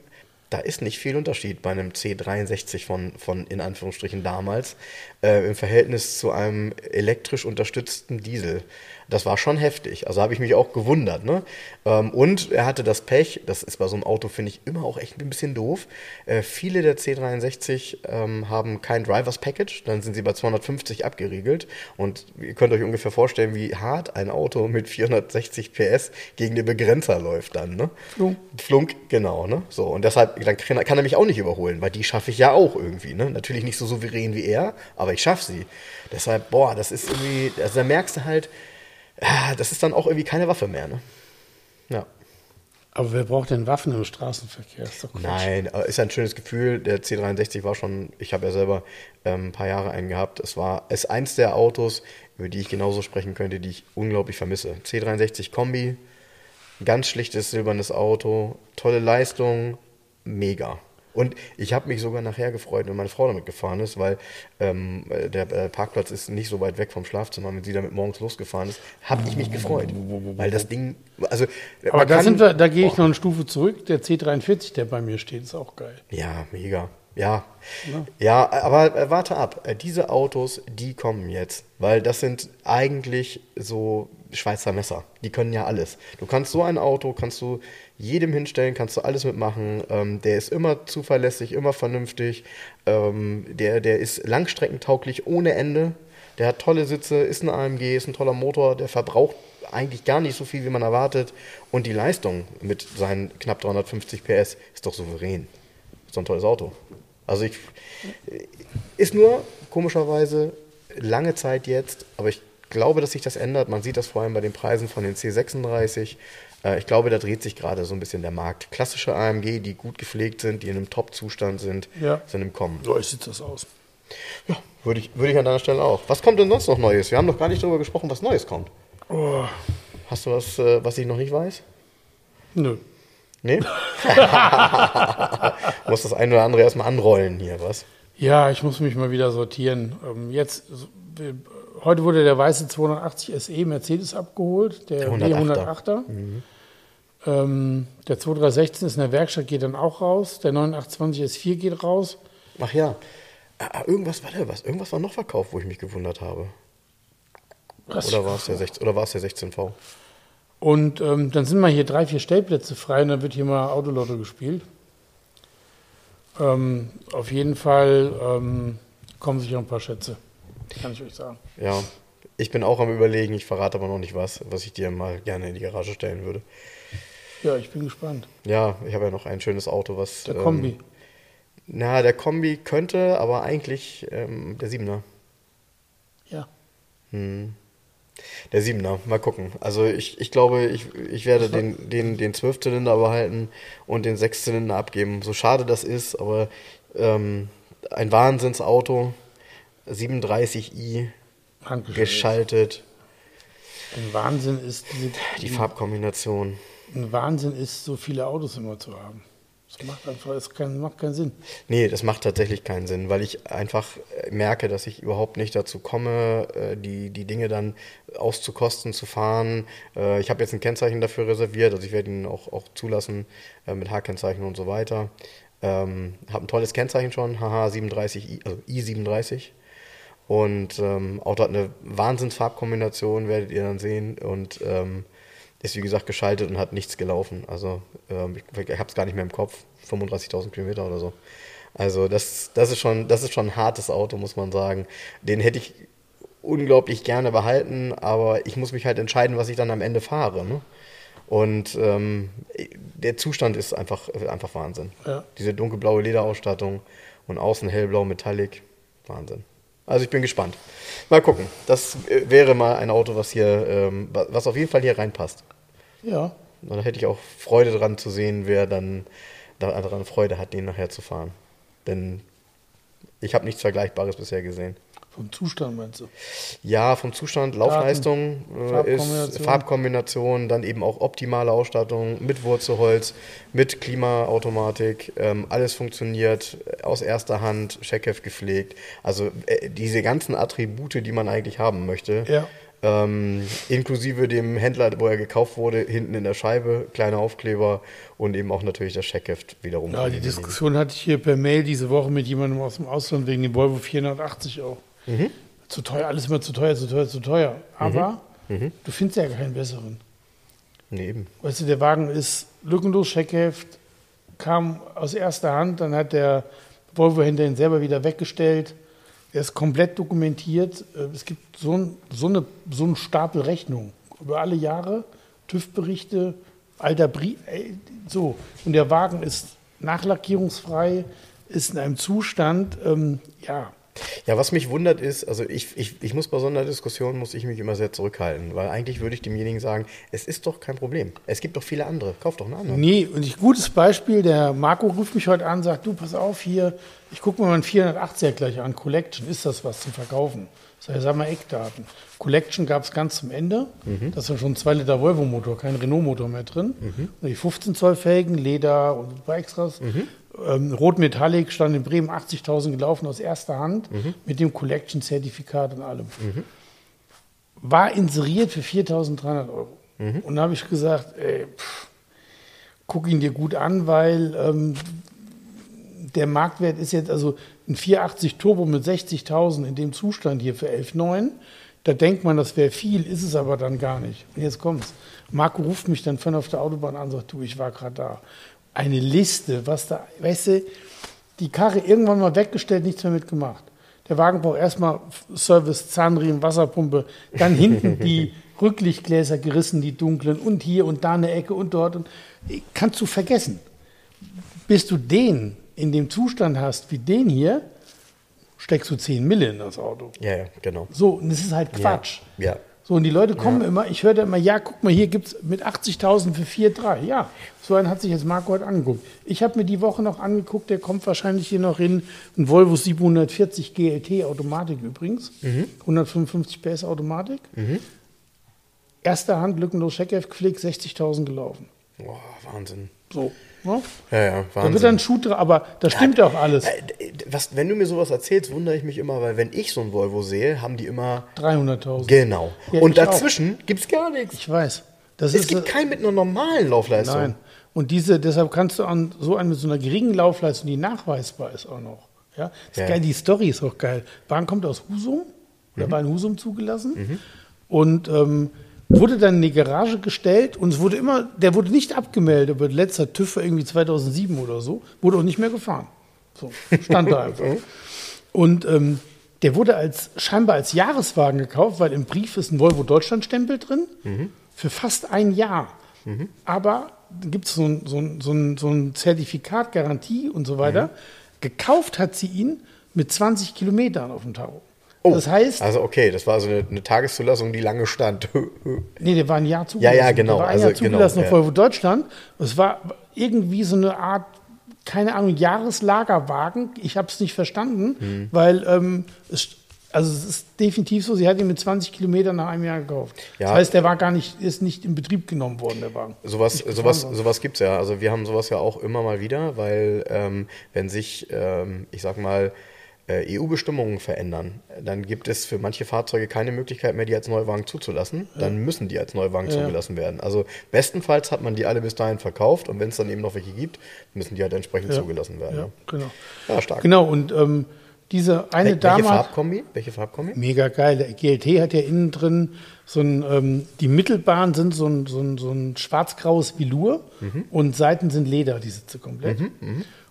da ist nicht viel Unterschied bei einem C63 von, von in Anführungsstrichen damals äh, im Verhältnis zu einem elektrisch unterstützten Diesel. Das war schon heftig. Also habe ich mich auch gewundert. Ne? Ähm, und er hatte das Pech, das ist bei so einem Auto, finde ich, immer auch echt ein bisschen doof. Äh, viele der C63 ähm, haben kein Drivers Package, dann sind sie bei 250 abgeriegelt. Und ihr könnt euch ungefähr vorstellen, wie hart ein Auto mit 460 PS gegen den Begrenzer läuft dann. Ne? Flunk. Flunk, genau. Ne? So, und deshalb dann kann, er mich auch nicht überholen, weil die schaffe ich ja auch irgendwie. Ne? Natürlich nicht so souverän wie er, aber ich schaffe sie. Deshalb, boah, das ist irgendwie, also da merkst du halt, das ist dann auch irgendwie keine Waffe mehr. Ne? Ja. Aber wer braucht denn Waffen im Straßenverkehr? Ist. Nein, aber ist ein schönes Gefühl. Der C63 war schon, ich habe ja selber ähm, ein paar Jahre einen gehabt. Es war ist eins der Autos, über die ich genauso sprechen könnte, die ich unglaublich vermisse. C63 Kombi, ganz schlichtes silbernes Auto, tolle Leistung, mega. Und ich habe mich sogar nachher gefreut, wenn meine Frau damit gefahren ist, weil ähm, der äh, Parkplatz ist nicht so weit weg vom Schlafzimmer. Wenn sie damit morgens losgefahren ist, habe ich mich gefreut. Weil das Ding, also. Aber man da, kann- sind wir, da gehe ich Boah. noch eine Stufe zurück. Der C43, der bei mir steht, ist auch geil. Ja, mega. Ja. Ja, aber äh, warte ab. Äh, Diese Autos, die kommen jetzt. Weil das sind eigentlich so Schweizer Messer. Die können ja alles. Du kannst so ein Auto, kannst du jedem hinstellen, kannst du alles mitmachen. Ähm, der ist immer zuverlässig, immer vernünftig. Ähm, der, der ist langstreckentauglich ohne Ende. Der hat tolle Sitze, ist ein AMG, ist ein toller Motor, der verbraucht eigentlich gar nicht so viel, wie man erwartet. Und die Leistung mit seinen knapp 350 PS ist doch souverän. Ist doch ein tolles Auto. Also ich ist nur komischerweise lange Zeit jetzt, aber ich glaube, dass sich das ändert. Man sieht das vor allem bei den Preisen von den C36. Äh, Ich glaube, da dreht sich gerade so ein bisschen der Markt. Klassische AMG, die gut gepflegt sind, die in einem Top-Zustand sind, Ja. sind im Kommen. So sieht das aus. Ja, würde ich, würde ich an deiner Stelle auch. Was kommt denn sonst noch Neues? Wir haben noch gar nicht darüber gesprochen, was Neues kommt. Oh, Hast du was, äh, was ich noch nicht weiß? nö. Nee? Muss das eine oder andere erstmal anrollen hier, was? Ja, ich muss mich mal wieder sortieren. Ähm, jetzt, heute wurde der weiße 280 SE Mercedes abgeholt, der, Der 108er. W108er. Ähm, der 2316 ist in der Werkstatt, geht dann auch raus. Der 928 S4 geht raus. Ach ja. Ah, irgendwas war da was. Irgendwas war noch verkauft, wo ich mich gewundert habe. Was? Oder war es der, 16, oder war es der 16V? Und ähm, dann sind mal hier drei, vier Stellplätze frei und dann wird hier mal Autolotto gespielt. Ähm, auf jeden Fall ähm, kommen sicher ein paar Schätze. Kann ich euch sagen. Ja. Ich bin auch am überlegen, ich verrate aber noch nicht was, was ich dir mal gerne in die Garage stellen würde. Ja, ich bin gespannt. Ja, ich habe ja noch ein schönes Auto, was. Der ähm, Kombi. Na, der Kombi könnte, aber eigentlich ähm, der Siebener. Ja. Der Siebener, mal gucken. Also ich, ich glaube, ich, ich werde den, den, den Zwölfzylinder behalten und den Sechszylinder abgeben. So schade das ist, aber ähm, ein Wahnsinnsauto, 37i, Handgeschaltet. geschaltet, Ein Wahnsinn ist, diese, die Farbkombination. ein Wahnsinn ist, so viele Autos immer zu haben. Das macht einfach, es kein, macht keinen Sinn. Nee, das macht tatsächlich keinen Sinn, weil ich einfach äh, merke, dass ich überhaupt nicht dazu komme, äh, die, die Dinge dann auszukosten, zu fahren. Äh, Ich habe jetzt ein Kennzeichen dafür reserviert, also ich werde ihn auch, auch zulassen mit H-Kennzeichen und so weiter. Ähm, habe ein tolles Kennzeichen schon, HH37i, also I37. Und ähm, Auto hat eine Wahnsinnsfarbkombination, werdet ihr dann sehen. Und ähm, ist wie gesagt geschaltet und hat nichts gelaufen. Also ähm, ich, ich habe es gar nicht mehr im Kopf. 35.000 Kilometer oder so. Also das, das, ist schon, das ist schon ein hartes Auto, muss man sagen. Den hätte ich unglaublich gerne behalten, aber ich muss mich halt entscheiden, was ich dann am Ende fahre. Ne? Und ähm, der Zustand ist einfach, einfach Wahnsinn. Ja. Diese dunkelblaue Lederausstattung und außen hellblau Metallic, Wahnsinn. Also ich bin gespannt. Mal gucken. Das äh, wäre mal ein Auto, was hier, ähm, wa- was auf jeden Fall hier reinpasst. Ja. Und da hätte ich auch Freude dran zu sehen, wer dann daran Freude hat, den nachher zu fahren. Denn ich habe nichts Vergleichbares bisher gesehen. Vom Zustand meinst du? Ja, vom Zustand, Laufleistung äh, ist Farbkombination. Dann eben auch optimale Ausstattung mit Wurzelholz, mit Klimaautomatik, ähm, alles funktioniert äh, aus erster Hand, Checkheft gepflegt. Also äh, diese ganzen Attribute, die man eigentlich haben möchte. Ja. Ähm, inklusive dem Händler, wo er gekauft wurde, hinten in der Scheibe, kleine Aufkleber und eben auch natürlich das Checkheft wiederum. Ja, die Diskussion hatte ich hier per Mail diese Woche mit jemandem aus dem Ausland wegen dem Volvo 480 auch. Zu teuer, alles immer zu teuer, zu teuer, zu teuer. Aber du findest ja keinen besseren. Nee, eben. Weißt du, der Wagen ist lückenlos, Checkheft, kam aus erster Hand, dann hat der Volvo-Händler ihn selber wieder weggestellt. Er ist komplett dokumentiert. Äh, Es gibt so, ein, so, eine, so einen Stapel Rechnungen über alle Jahre, TÜV-Berichte, alter Brief, ey, so. Und der Wagen ist nachlackierungsfrei, ist in einem Zustand, ähm, ja, Ja, was mich wundert ist, also ich, ich, ich muss bei so einer Diskussion, muss ich mich immer sehr zurückhalten, weil eigentlich würde ich demjenigen sagen, es ist doch kein Problem. Es gibt doch viele andere. Kauf doch einen anderen. Nee, und ich, gutes Beispiel, der Marco ruft mich heute an, sagt, du, pass auf hier, ich gucke mir mal einen 480er gleich an, Collection, ist das was zum Verkaufen? Sag, sag mal Eckdaten. Collection gab es ganz zum Ende, das ist ja schon ein 2 Liter Volvo-Motor, kein Renault-Motor mehr drin. Und die 15 Zoll Felgen, Leder und ein paar Extras. Ähm, Rot Metallic stand in Bremen 80.000 gelaufen aus erster Hand mit dem Collection-Zertifikat und allem war inseriert für 4.300 Euro. Und da habe ich gesagt, ey, pff, guck ihn dir gut an, weil ähm, der Marktwert ist jetzt, also ein 480 Turbo mit 60.000 in dem Zustand hier für 11,9. Da denkt man, das wäre viel, ist es aber dann gar nicht. Und jetzt kommt's. Marco ruft mich dann von auf der Autobahn an und sagt, du, ich war gerade da. Eine Liste, was da, weißt du, die Karre irgendwann mal weggestellt, nichts mehr mitgemacht. Der Wagen braucht erstmal Service, Zahnriemen, Wasserpumpe, dann hinten die Rücklichtgläser gerissen, die dunklen und hier und da eine Ecke und dort. Und kannst du vergessen. Bis du den in dem Zustand hast wie den hier, steckst du 10 Mille in das Auto. Ja, ja, genau. So, und das ist halt Quatsch. Ja. ja. So, und die Leute kommen immer, ich höre da immer, ja, guck mal, hier gibt es mit 80.000 für 4,3. Ja, so einen hat sich jetzt Marco heute angeguckt. Ich habe mir die Woche noch angeguckt, der kommt wahrscheinlich hier noch in ein Volvo 740 GLT Automatik übrigens. 155 PS Automatik. Erster Hand, lückenlos gepflegt, 60.000 gelaufen. Boah, Wahnsinn. So, ne? Ja, ja, Da wird Wahnsinn. dann Schuh dran, aber das stimmt ja auch alles. Äh, was, wenn du mir sowas erzählst, wundere ich mich immer, weil wenn ich so ein Volvo sehe, haben die immer 300.000. genau. Ja, Und dazwischen gibt es gar nichts. Ich weiß. Das Es gibt keinen mit einer normalen Laufleistung. Nein. Und diese, deshalb kannst du an so einen mit so einer geringen Laufleistung, die nachweisbar ist auch noch. Ja, ist Ja. geil, die Story ist auch geil. Wagen kommt aus Husum, oder war in Husum zugelassen und ähm, wurde dann in die Garage gestellt und es wurde immer, der wurde nicht abgemeldet, aber letzter TÜV irgendwie 2007 oder so, wurde auch nicht mehr gefahren. So, stand da einfach. Und ähm, der wurde als scheinbar als Jahreswagen gekauft, weil im Brief ist ein Volvo Deutschland-Stempel drin für fast ein Jahr. Aber gibt es so ein, so, ein, so, ein, so ein Zertifikat, Garantie und so weiter. Gekauft hat sie ihn mit 20 Kilometern auf dem Tacho. das heißt, Also okay, das war so eine, eine Tageszulassung, die lange stand. nee, der war ein Jahr zugelassen. Ja, ja, genau. Der war ein Also, Jahr zugelassen genau, auf ja. Deutschland. Es war irgendwie so eine Art, keine Ahnung, Jahreslagerwagen. Ich habe es nicht verstanden, Hm. weil ähm, es, also es ist definitiv so, sie hat ihn mit 20 Kilometern nach einem Jahr gekauft. Ja. Das heißt, der war gar nicht, ist nicht in Betrieb genommen worden, der Wagen. Sowas, sowas, sowas gibt es ja. Also wir haben sowas ja auch immer mal wieder, weil ähm, wenn sich, ähm, ich sag mal, EU-Bestimmungen verändern, dann gibt es für manche Fahrzeuge keine Möglichkeit mehr, die als Neuwagen zuzulassen. Dann müssen die als Neuwagen Ja. zugelassen werden. Also bestenfalls hat man die alle bis dahin verkauft und wenn es dann eben noch welche gibt, müssen die halt entsprechend Ja. zugelassen werden. Ja, ne? genau. Ja, stark. Genau, und ähm, diese eine Wel- Dame. Welche hat- Farbkombi? Welche Farbkombi? Mega geil. Der GLT hat ja innen drin so ein, ähm, die Mittelbahnen sind so ein, so ein, so ein schwarz-graues Velour und Seiten sind Leder, die Sitze komplett.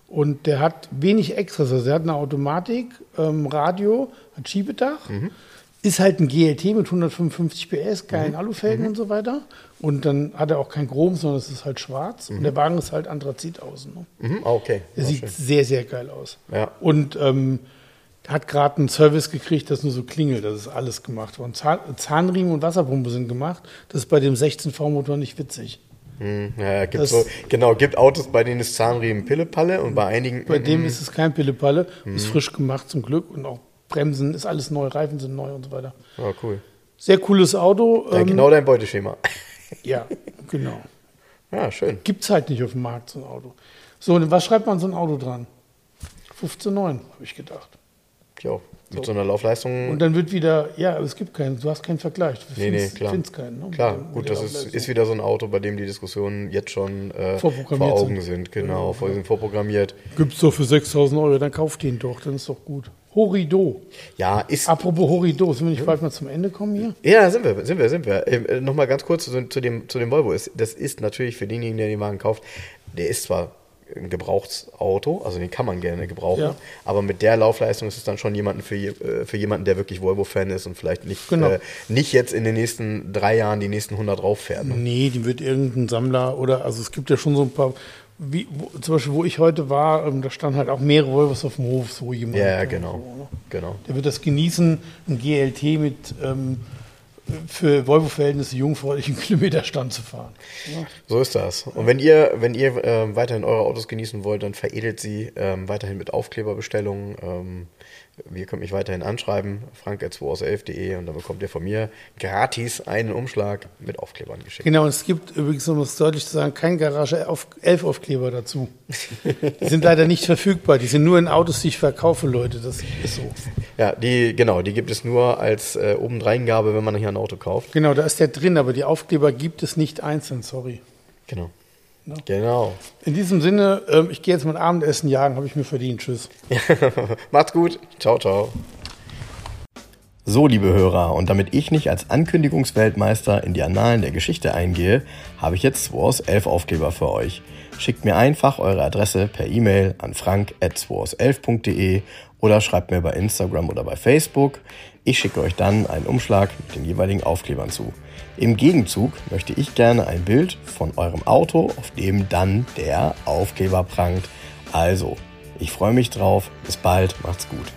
Und der hat wenig Extras. Also der hat eine Automatik, ähm, Radio, hat Schiebedach. ist halt ein GLT mit 155 PS, geilen Alufelgen und so weiter. Und dann hat er auch kein Chrom, sondern es ist halt schwarz. Und der Wagen ist halt Anthrazit außen. Ne? Mhm. Ah, okay. Der sieht schön. sehr, sehr geil aus. Ja. Und ähm, hat gerade einen Service gekriegt, das nur so klingelt. Das ist alles gemacht worden. Zahn, Zahnriemen und Wasserpumpe sind gemacht. Das ist bei dem 16V-Motor nicht witzig. Mhm. Ja, gibt so, genau, gibt Autos, bei denen ist Zahnriemen Pillepalle und bei einigen. Bei dem mhm. ist es kein Pillepalle. Ist frisch gemacht zum Glück. Und auch Bremsen ist alles neu, Reifen sind neu und so weiter. Ja, cool. Sehr cooles Auto. Ja, ähm, genau dein Beuteschema. Ja, genau. Ja, schön. Gibt es halt nicht auf dem Markt, so ein Auto. So, und was schreibt man so ein Auto dran? 15,9, habe ich gedacht. Jo, mit so, einer Laufleistung. Und dann wird wieder, ja, es gibt keinen, du hast keinen Vergleich. Du Nee, nee, findest, klar. findest keinen. Ne? Klar, dem- gut, das ist, ist wieder so ein Auto, bei dem die Diskussionen jetzt schon äh, vor Vorprogrammiert Augen sind. sind. Genau, vor, sind vorprogrammiert. Gibt's doch für 6000 Euro, dann kauft den doch, dann ist doch gut. Horido. Ja, ist. Apropos Horido, sollen wir nicht bald mal zum Ende kommen hier? Ja, sind wir, sind wir, sind wir. Ähm, äh, Nochmal ganz kurz zu, zu, dem, zu dem Volvo. Das ist natürlich für denjenigen, der den Wagen kauft, der ist zwar ein Gebrauchsauto, also den kann man gerne gebrauchen, Ja. aber mit der Laufleistung ist es dann schon jemanden für, äh, für jemanden, der wirklich Volvo-Fan ist und vielleicht nicht, Genau. äh, nicht jetzt in den nächsten drei Jahren die nächsten 100 rauffährt. Ne? Nee, die wird irgendein Sammler oder, also es gibt ja schon so ein paar, wie, wo, zum Beispiel, wo ich heute war, ähm, da standen halt auch mehrere Volvos auf dem Hof, so jemand. Ja, ja, äh, genau. So, ne? genau. Der wird das genießen, ein GLT mit ähm, für Volvo-Verhältnisse jungfräulichen Kilometerstand zu fahren. Ja. So ist das. Und wenn ihr, wenn ihr ähm, weiterhin eure Autos genießen wollt, dann veredelt sie ähm, weiterhin mit Aufkleberbestellungen. Ähm, ihr könnt mich weiterhin anschreiben, frank.2aus11.de und dann bekommt ihr von mir gratis einen Umschlag mit Aufklebern geschickt. Genau, und es gibt übrigens, um es deutlich zu sagen, kein Garage 11 Aufkleber dazu. Die sind leider nicht verfügbar. Die sind nur in Autos, die ich verkaufe, Leute. Das ist so. Ja, die, genau, die gibt es nur als äh, Obendreingabe, wenn man hier ein Auto kauft. Genau, da ist der drin, aber die Aufkleber gibt es nicht einzeln, sorry. Genau. Ja. Genau. In diesem Sinne, ähm, ich gehe jetzt mein Abendessen jagen, habe ich mir verdient. Tschüss. Macht's gut. Ciao, ciao. So, liebe Hörer, und damit ich nicht als Ankündigungsweltmeister in die Annalen der Geschichte eingehe, habe ich jetzt 2 aus 11 Aufkleber für euch. Schickt mir einfach eure Adresse per E-Mail an frank.2aus11.de oder schreibt mir bei Instagram oder bei Facebook. Ich schicke euch dann einen Umschlag mit den jeweiligen Aufklebern zu. Im Gegenzug möchte ich gerne ein Bild von eurem Auto, auf dem dann der Aufkleber prangt. Also, ich freue mich drauf. Bis bald. Macht's gut.